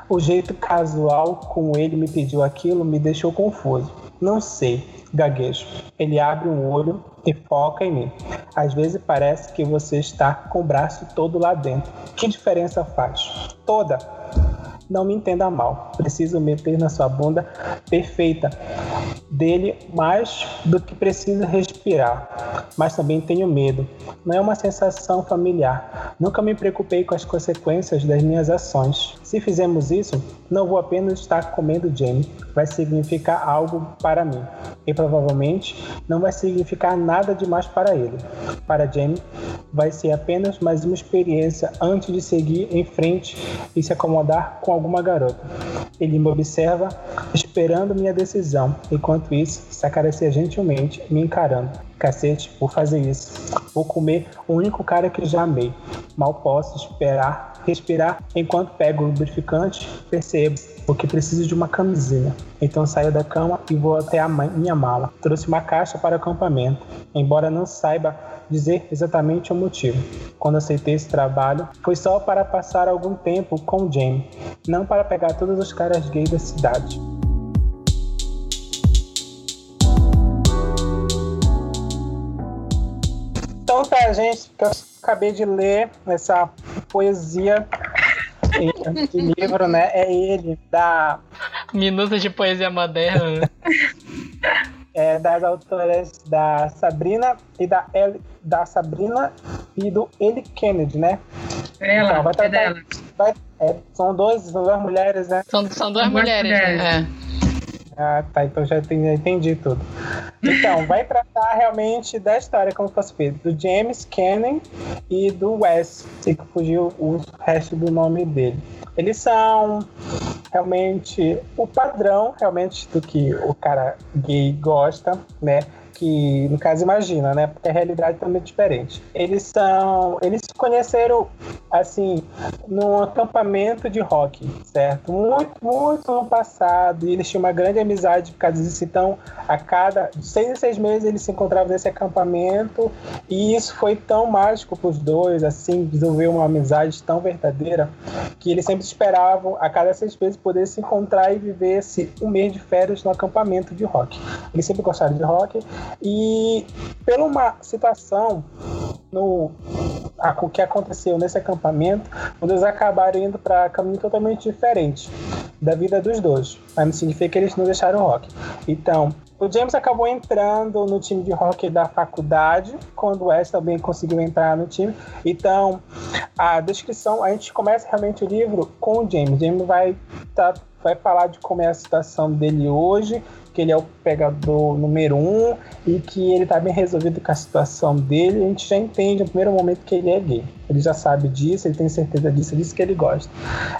O jeito casual como ele me pediu aquilo me deixou confuso. Não sei, gaguejo. Ele abre um olho e foca em mim. Às vezes parece que você está com o braço todo lá dentro. Que diferença faz? Toda. Não me entenda mal. Preciso meter na sua bunda perfeita dele mais do que preciso respirar. Mas também tenho medo. Não é uma sensação familiar. Nunca me preocupei com as consequências das minhas ações. Se fizermos isso, não vou apenas estar comendo Jamie. Vai significar algo para mim. E provavelmente não vai significar nada demais para ele. Para Jamie, vai ser apenas mais uma experiência antes de seguir em frente e se acomodar com alguma garota. Ele me observa, esperando minha decisão, enquanto isso, se acaricia gentilmente, me encarando. Cacete, vou fazer isso. Vou comer o único cara que já amei. Mal posso esperar, respirar enquanto pego o lubrificante, percebo porque preciso de uma camisinha. Então saio da cama e vou até a minha mala. Trouxe uma caixa para o acampamento, embora não saiba dizer exatamente o motivo. Quando aceitei esse trabalho, foi só para passar algum tempo com o Jamie, não para pegar todos os caras gays da cidade. Então tá, gente, que eu acabei de ler essa poesia de livro, né? É ele, da, Minutos de poesia moderna. né? é, das autoras da Sabrina e da El, da Sabrina e do Ellie Kennedy, né? Ela, Então, vai é tratar- dela. Vai- é, são dois, são duas mulheres, né? São, são duas São duas mulheres, mulheres. né? Ah, tá, então já entendi, entendi tudo. Então, vai tratar realmente da história, como fosse feito, do James Cannon e do Wes, sei que fugiu o resto do nome dele. Eles são realmente o padrão, realmente, do que o cara gay gosta, né? Que, no caso, imagina, né? Porque a realidade é também é diferente. Eles são. Eles se conheceram, assim, num acampamento de rock, certo? Muito, muito no passado. E eles tinham uma grande amizade por causa disso. Então, a cada seis seis meses eles se encontravam nesse acampamento. E isso foi tão mágico para os dois, assim, desenvolver uma amizade tão verdadeira que eles sempre esperavam a cada seis meses poder se encontrar e viver esse um mês de férias no acampamento de rock. Eles sempre gostaram de rock e por uma situação no a, o que aconteceu nesse acampamento, eles acabaram indo para caminho totalmente diferente da vida dos dois. Mas não significa que eles não deixaram o rock. Então, o James acabou entrando no time de hockey da faculdade, quando o Wes também conseguiu entrar no time. Então, a descrição, a gente começa realmente o livro com o James. O James vai, tá, vai falar de como é a situação dele hoje, que ele é o pegador número um e que ele tá bem resolvido com a situação dele. A gente já entende no primeiro momento que ele é gay. Ele já sabe disso, ele tem certeza disso, é disso que ele gosta.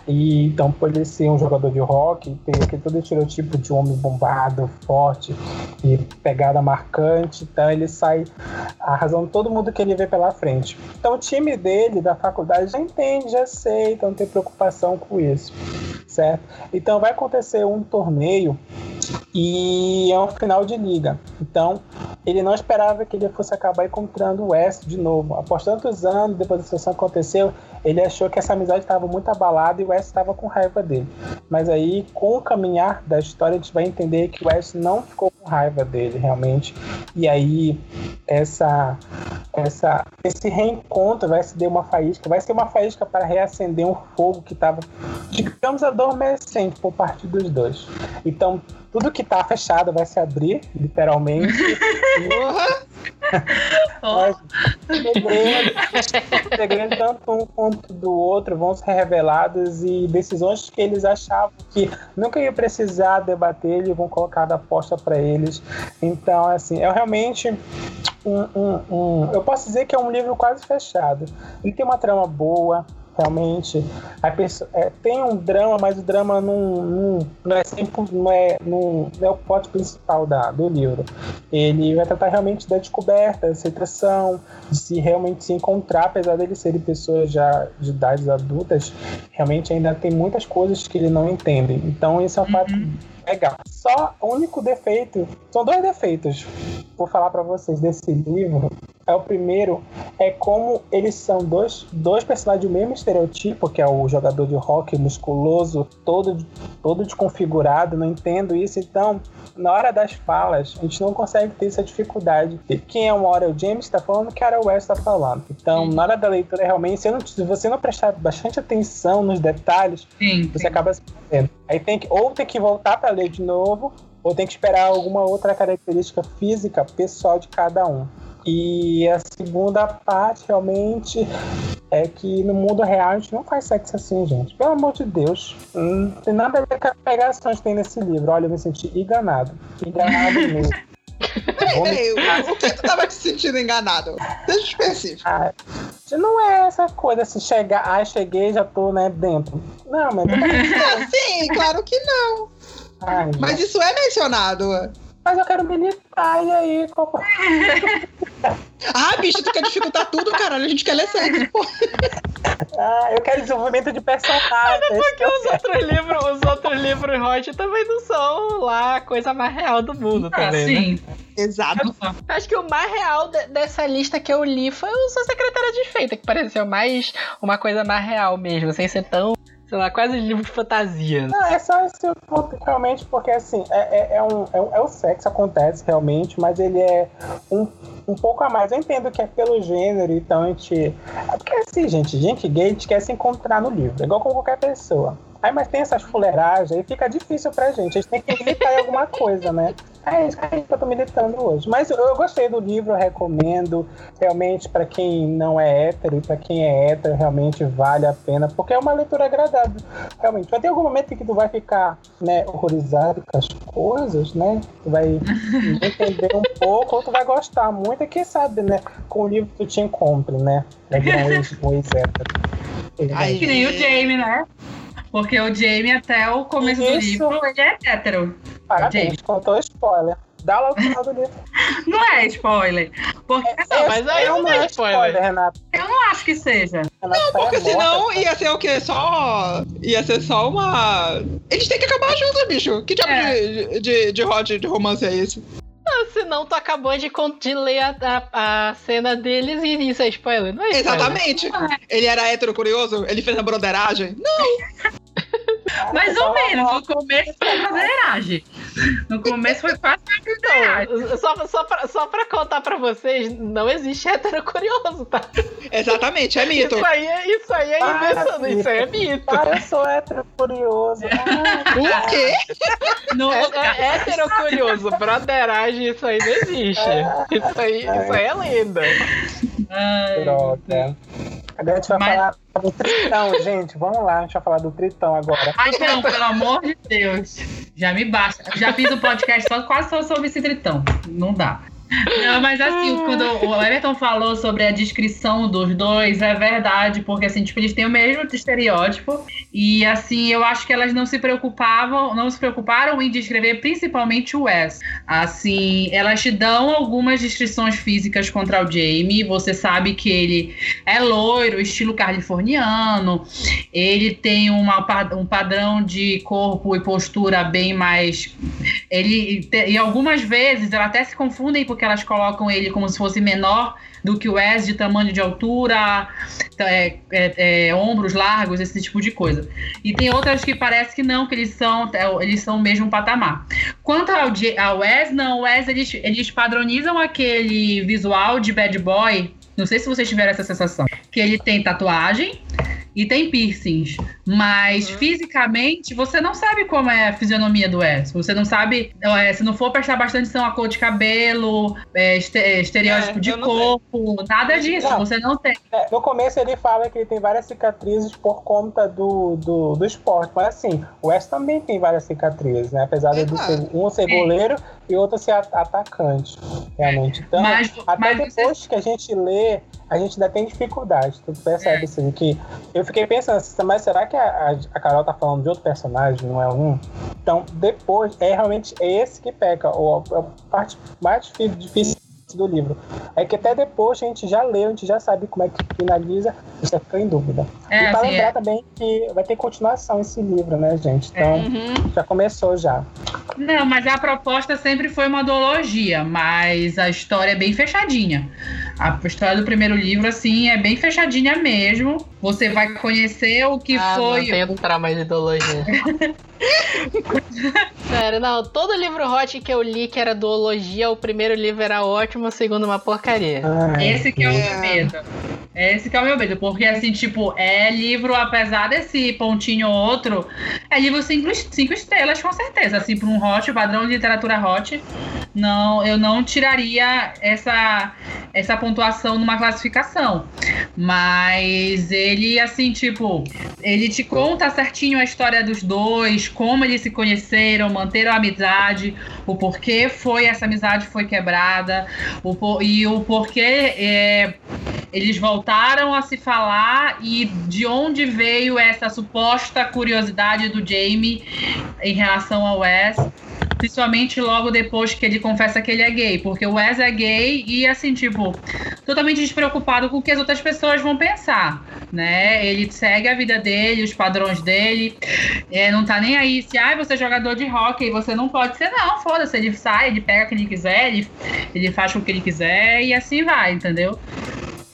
E então, por ele ser um jogador de rock, tem aquele todo estereotipo de homem bombado, forte e pegada marcante, então ele sai arrasando todo mundo que ele vê pela frente. Então, o time dele da faculdade já entende, já aceita, não tem preocupação com isso, certo? Então, vai acontecer um torneio e é um final de liga. Então, ele não esperava que ele fosse acabar encontrando o West de novo. Após tantos anos, depois da situação aconteceu, ele achou que essa amizade estava muito abalada e o West estava com raiva dele. Mas aí, com o caminhar da história, a gente vai entender que o West não ficou com raiva dele, realmente. E aí, essa, essa, esse reencontro vai se dar uma faísca, vai ser uma faísca para reacender um fogo que estava, digamos, adormecente por parte dos dois. Então, tudo que tá fechado vai se abrir, literalmente. [laughs] Mas, segredo, [laughs] segredo tanto um quanto do outro vão ser revelados e decisões que eles achavam que nunca ia precisar debater, eles vão colocar da aposta para eles. Então, assim, é realmente um, um, um, Eu posso dizer que é um livro quase fechado. Ele tem uma trama boa, realmente a pessoa, é, tem um drama, mas o drama não, não, não é sempre não é, não, não é o plot principal da, do livro. Ele vai tratar realmente da descoberta, da aceitação, de se realmente se encontrar, apesar dele serem pessoas já de idades adultas, realmente ainda tem muitas coisas que ele não entende. Então esse é um uhum. fato legal. Só o único defeito, são dois defeitos, vou falar para vocês desse livro. É o primeiro, é como eles são dois, dois personagens do mesmo estereotipo, que é o jogador de rock musculoso, todo, todo desconfigurado, não entendo isso. Então, na hora das falas, a gente não consegue ter essa dificuldade de quem é uma hora o James está falando, que era o Wes está falando. Então, na hora da leitura, realmente, se, não, se, você não prestar bastante atenção nos detalhes, sim, você sim. acaba se perdendo. Aí tem que, ou tem que voltar para ler de novo, ou tem que esperar alguma outra característica física pessoal de cada um. E a segunda parte realmente é que no mundo real a gente não faz sexo assim, gente. Pelo amor de Deus. Não tem nada a ver com as pegações que tem nesse livro. Olha, eu me senti enganado. Enganado mesmo. [laughs] Peraí, peraí, o que tu tava te sentindo enganado? Deixa específico. Ah, não é essa coisa assim, chegar, ah, cheguei, já tô, né, dentro. Não, mas. ah, [laughs] sim, claro que não. Ai, mas isso é mencionado. Mas eu quero militar, e aí? Como... [laughs] ah, bicho, tu quer dificultar tudo, caralho. A gente quer ler sexo, pô. Ah, eu quero desenvolvimento de personagem. Mas é porque os outros livros, os outros livros hot também não são lá a coisa mais real do mundo ah, também, sim. Né? Exato. Acho que o mais real de, dessa lista que eu li foi o Sua Secretária de Feita, que pareceu mais uma coisa mais real mesmo, sem ser tão sei lá, quase livro de fantasia. Não, é só esse ponto, realmente, porque assim, é, é, é, um, é, é, o sexo, acontece realmente, mas ele é um, um pouco a mais. Eu entendo que é pelo gênero, então a gente. É porque assim, gente, gente gay, a gente quer se encontrar no livro, igual com qualquer pessoa. Aí, mas tem essas fuleiragens, aí fica difícil pra gente. A gente tem que militar em alguma coisa, né? É isso que eu tô militando hoje. Mas eu, gostei do livro, eu recomendo. Realmente, para quem não é hétero e para quem é hétero, realmente vale a pena, porque é uma leitura agradável. Realmente. Vai ter algum momento em que tu vai ficar né, horrorizado com as coisas, né? Tu vai [laughs] entender um pouco, ou tu vai gostar muito, e quem sabe, né? Com o livro tu te encontre, né? É um ex-hétero. Aí, que nem o Jamie, né? Porque o Jamie, até o começo Isso. do livro, ele é hétero. Parabéns, contou spoiler. Dá logo o final do livro. [laughs] Não é spoiler. Porque, é, é, mas aí não, não é spoiler. spoiler, Renato. Eu não acho que seja. Renato não, porque senão ia ser o quê? Só. Ia ser só uma. Eles têm que acabar juntos, bicho. Que tipo é. de, de, de, de romance é esse? Não, [laughs] senão tu acabou de, de ler a, a, a, cena deles e isso é spoiler, não é spoiler? Exatamente. Ele era hétero curioso? Ele fez a broderagem? Não! [laughs] [laughs] Mais ou menos, no começo foi broderagem. No começo foi quase então, só, só, pra, só pra contar pra vocês, não existe hétero curioso, tá? Exatamente, é mito. Isso aí, é, isso aí é invenção, isso aí é mito. Para, eu sou hétero curioso. [laughs] Ah, o quê? No, é, é hétero curioso, broderagem, isso aí não existe. Isso aí, isso aí é lenda. Ai, Droga. Agora a gente vai Mas... falar do Tritão, gente. Vamos lá, a gente vai falar do Tritão agora. Ai, não, pelo amor de Deus. Já me basta. Já fiz o um podcast só, quase só sobre esse Tritão. Não dá. Não, mas assim, quando o Everton falou sobre a descrição dos dois, é verdade, porque assim, tipo, eles têm o mesmo estereótipo. E assim, eu acho que elas não se preocupavam, não se preocuparam em descrever principalmente o Wes. Assim, elas te dão algumas descrições físicas contra o Jamie. Você sabe que ele é loiro, estilo californiano. Ele tem uma, um padrão de corpo e postura bem mais. Ele, e algumas vezes, elas até se confundem porque elas colocam ele como se fosse menor do que o Wes de tamanho de altura, é, é, é, ombros largos, esse tipo de coisa. E tem outras que parece que não, que eles são, é, eles são o mesmo patamar. Quanto ao, ao Wes, não, o Wes eles, eles padronizam aquele visual de bad boy. Não sei se vocês tiveram essa sensação. Que ele tem tatuagem, e tem piercings. Mas uhum. fisicamente, você não sabe como é a fisionomia do Wes. Você não sabe. É, se não for prestar bastante atenção a cor de cabelo, é, estereótipo é, de corpo, sei. nada disso. Não. Você não tem. É, no começo ele fala que ele tem várias cicatrizes por conta do, do, do esporte. Mas assim, o Wes também tem várias cicatrizes, né? Apesar de ser, um ser goleiro e outro ser atacante. Realmente. Então, mas, até mas depois você... que a gente lê a gente ainda tem dificuldade. Tu percebe, é. assim, que eu fiquei pensando assim, mas será que a, a, Carol tá falando de outro personagem, não é um? Então, depois, é realmente esse que peca, ou a, a parte mais difícil do livro. É que até depois a gente já leu, a gente já sabe como é que finaliza, a gente fica em dúvida. É, e para lembrar é. também que vai ter continuação esse livro, né, gente? Então, é. uhum. já começou já. Não, mas a proposta sempre foi uma duologia, mas a história é bem fechadinha. A história do primeiro livro, assim, é bem fechadinha mesmo. Você vai conhecer o que ah, foi. Não tenho entrar mais ideologia. [laughs] [laughs] Sério, não. Todo livro hot que eu li que era duologia, o primeiro livro era ótimo, o segundo uma porcaria. Esse que é o meu medo. Esse que é o meu medo, porque assim, tipo, é livro, apesar desse pontinho ou outro, é livro cinco, cinco estrelas, com certeza. Assim, para um hot, padrão de literatura hot, não, eu não tiraria essa, essa pontuação numa classificação. Mas ele, assim, tipo, ele te conta certinho a história dos dois, como eles se conheceram, manteram a amizade, o porquê foi essa amizade foi quebrada, o, e o porquê é, eles voltaram a se falar e de onde veio essa suposta curiosidade do Jamie em relação ao Wes Principalmente logo depois que ele confessa que ele é gay. Porque o Wes é gay e, assim, tipo, totalmente despreocupado com o que as outras pessoas vão pensar, né? Ele segue a vida dele, os padrões dele. É, não tá nem aí se, ah, você é jogador de hockey, você não pode ser, não, foda-se. Ele sai, ele pega quem ele quiser, ele, ele faz o que ele quiser e assim vai, entendeu?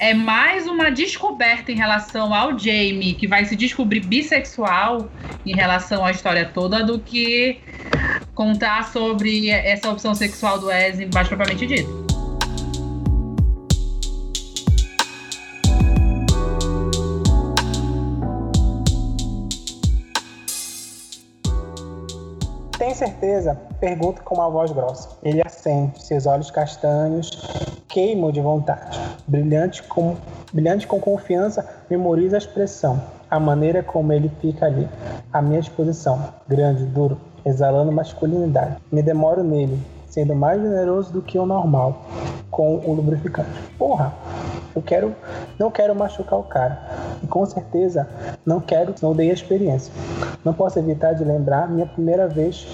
É mais uma descoberta em relação ao Jamie, que vai se descobrir bissexual em relação à história toda, do que contar sobre essa opção sexual do Wes mais propriamente dito. Tem certeza? Pergunta com uma voz grossa. Ele acende, seus olhos castanhos queimam de vontade. Brilhante com, brilhante com confiança, memoriza a expressão, a maneira como ele fica ali, à minha disposição, grande, duro, exalando masculinidade. Me demoro nele, sendo mais generoso do que o normal, com o lubrificante. Porra, eu quero, não quero machucar o cara. E com certeza não quero, não dei a experiência. Não posso evitar de lembrar minha primeira vez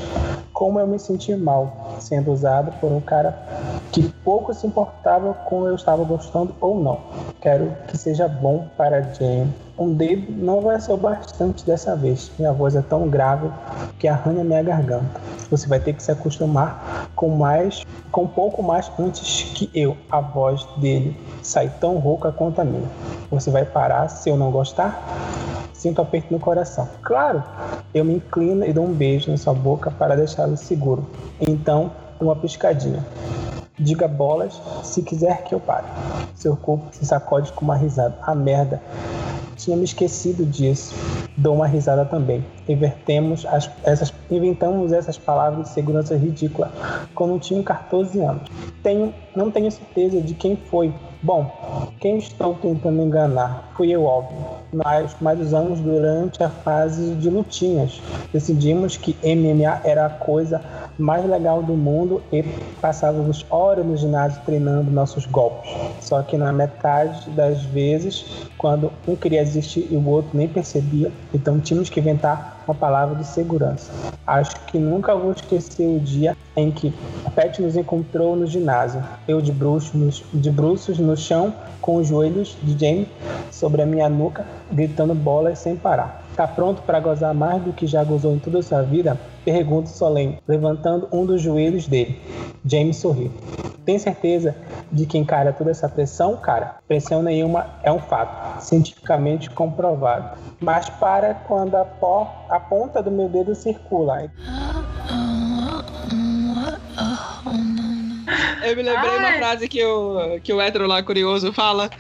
como eu me senti mal sendo usado por um cara que pouco se importava com eu estava gostando ou não. Quero que seja bom para Jane. Um dedo não vai ser o bastante dessa vez. Minha voz é tão grave que arranha minha garganta. Você vai ter que se acostumar com mais, com pouco mais antes que eu. A voz dele sai tão rouca quanto a minha. Você vai parar se eu não gostar? Sinto aperto no coração. Claro, eu me inclino e dou um beijo na sua boca para deixá-lo seguro. Então, uma piscadinha. Diga bolas se quiser que eu pare. Seu corpo se sacode com uma risada. A merda. Tinha me esquecido disso. Dou uma risada também. Invertemos as, essas, inventamos essas palavras de segurança ridícula quando tinha 14 anos. Tenho, não tenho certeza de quem foi. Bom, quem estou tentando enganar? Fui eu, óbvio. Mas, mas usamos durante a fase de lutinhas. Decidimos que MMA era a coisa mais legal do mundo e passávamos horas no ginásio treinando nossos golpes. Só que na metade das vezes, quando um queria desistir e o outro nem percebia, então tínhamos que inventar uma palavra de segurança. Acho que nunca vou esquecer o dia em que Pet nos encontrou no ginásio. Eu de bruxos, de no chão, com os joelhos de Jamie sobre a minha nuca, gritando bolas sem parar. Tá pronto para gozar mais do que já gozou em toda a sua vida? Pergunto solene, levantando um dos joelhos dele. James sorriu. Tem certeza de que encara toda essa pressão, cara? Pressão nenhuma é um fato, cientificamente comprovado. Mas para quando a, pó, a ponta do meu dedo circula. Eu me lembrei Ai. uma frase que o, que o hétero lá curioso fala: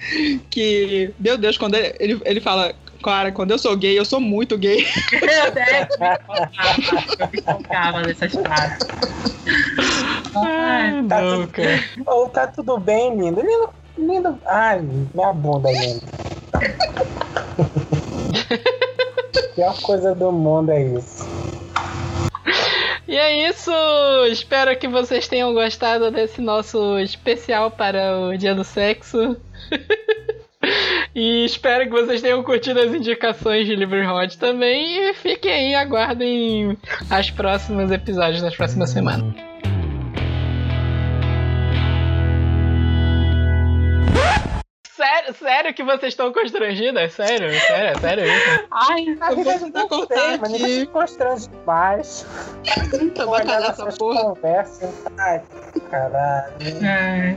que, meu Deus, quando ele, ele, ele fala, Cara, quando eu sou gay, eu sou muito gay. Eu até me focava nessas frases. Ai, tá, tudo... Oh, tá tudo bem, lindo. Lindo, lindo. Ai, minha bunda, lindo. [laughs] Pior coisa do mundo é isso. E é isso! Espero que vocês tenham gostado desse nosso especial para o Dia do Sexo. [laughs] E espero que vocês tenham curtido as indicações de Livre Hot também. E fiquem aí, aguardem as próximas episódios das próximas semanas. Sério, sério que vocês estão constrangidas? Sério, sério, sério isso? Ai, a vida não tá cortando mas ninguém se constrange demais. Tá bacana essa porra. Conversa. Ai, caralho. É.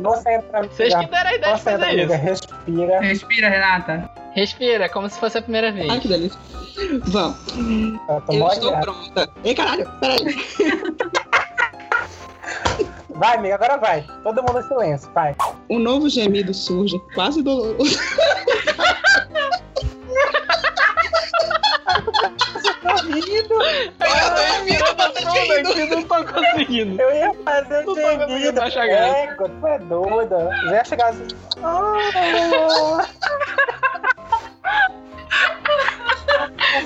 Você entra Vocês que deram a ideia de fazer isso. Respira. Respira, Renata. Respira, como se fosse a primeira vez. Ai, que delícia. Vamos. Eu, eu estou pronta. Ei, caralho, peraí. [laughs] Vai, amiga, agora vai. Todo mundo em silêncio, vai. Um novo gemido surge, quase doloroso. rindo. Eu tô rindo, não tô conseguindo. Eu ia fazer não gemido. É, tu é doida. Já ia chegar assim. [laughs]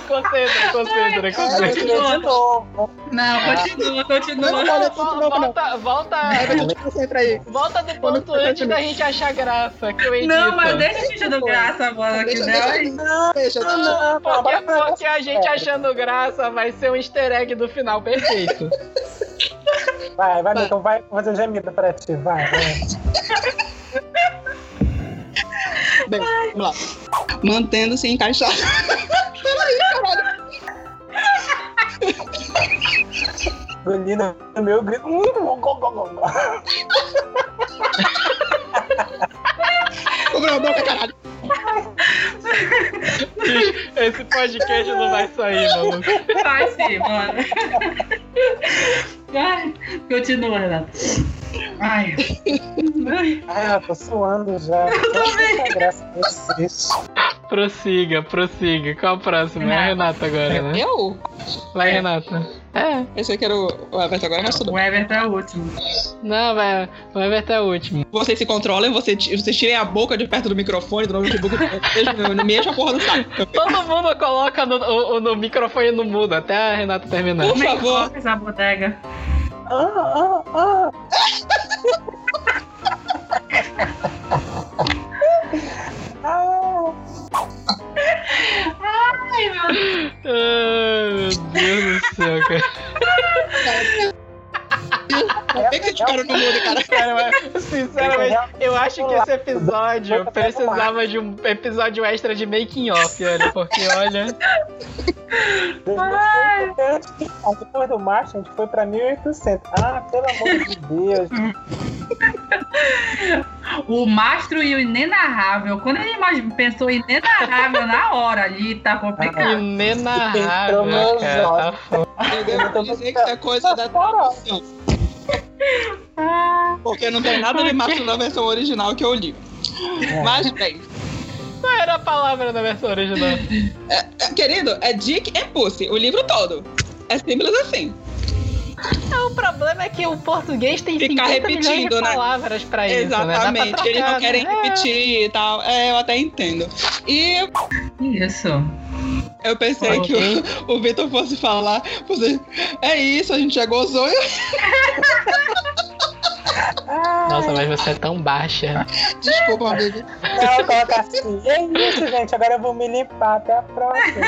Concentra, concentra, concentra. De novo. Não, continua, continua. Não, volta, volta, volta. Concentra aí. Volta do ponto antes da gente achar graça, que eu edito. Não, mas deixa a gente achando graça, mano, que não. Não, deixa, não, porque, porque a gente achando graça vai ser um easter egg do final perfeito. Vai, vai, então vai fazer gemido pra ti, vai, vai. [laughs] Bem, vamos lá. Mantendo-se encaixado. [laughs] Peraí, caralho. Menina, meu grito. Cobrou a boca, caralho. Esse podcast não vai sair, mano. Vai sim, mano. Ai, continua, Renato. Ai. Ai. eu tô suando já. Eu também. Graça a vocês. Prossiga, prossiga. Qual o próximo? Renata. É a Renata agora, né? Eu? Vai, é. Renata. É. Esse aqui era o, o Everton agora, mas tudo O Everton é o último. Não, vai. O Everton é o último. Vocês se controlem, vocês, vocês tirem a boca de perto do microfone, do notebook, não, não me enche a porra do saco. Todo mundo coloca no, o, no microfone no mudo, até a Renata terminar. Por favor. Essa bodega. Ah, ah, ah. Ai, meu Deus. Ai, meu Deus do céu, cara. Por que, cara no mundo, cara. Cara, mas, sinceramente, eu acho que esse episódio precisava de um episódio extra de making off, olha, porque olha. Depois do março, a gente foi pra 1800. Ah, pelo amor de Deus. O mastro e o inenarrável. Quando ele pensou em inenarrável na hora ali, tá complicado. Inenarrável, Entrou meus cara, tá olhos. foda. Eu devo dizer que isso é coisa da tradução. [laughs] Porque não tem nada de mastro na versão original que eu li. Mas, bem, Qual era a palavra da versão original? é, querido, é Dick and Pussy, o livro todo. É simples assim. [laughs] o problema é que o português tem Ficar 50 milhões de repetindo, né? palavras pra isso, né? Dá pra Exatamente. Eles não querem né? repetir e tal. É, eu até entendo. E isso. eu pensei que o, o Vitor fosse falar. Fosse, é isso, a gente já gozou. [laughs] Nossa, mas você é tão baixa. Desculpa, amigo. não, coloca assim. É isso, gente. Agora eu vou me limpar. Até a próxima.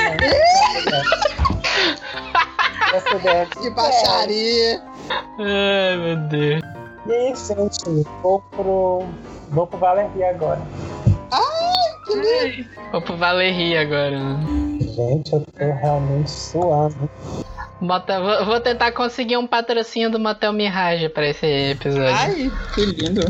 [laughs] Essa ideia é Que baixaria. Ai, meu Deus. E isso, gente. Vou pro. Vou pro Valeria agora. Vou pro Valerie agora. Gente, eu tô realmente suando. Motel- vou, vou tentar conseguir um patrocínio do Motel Mirage pra esse episódio. Ai, que lindo.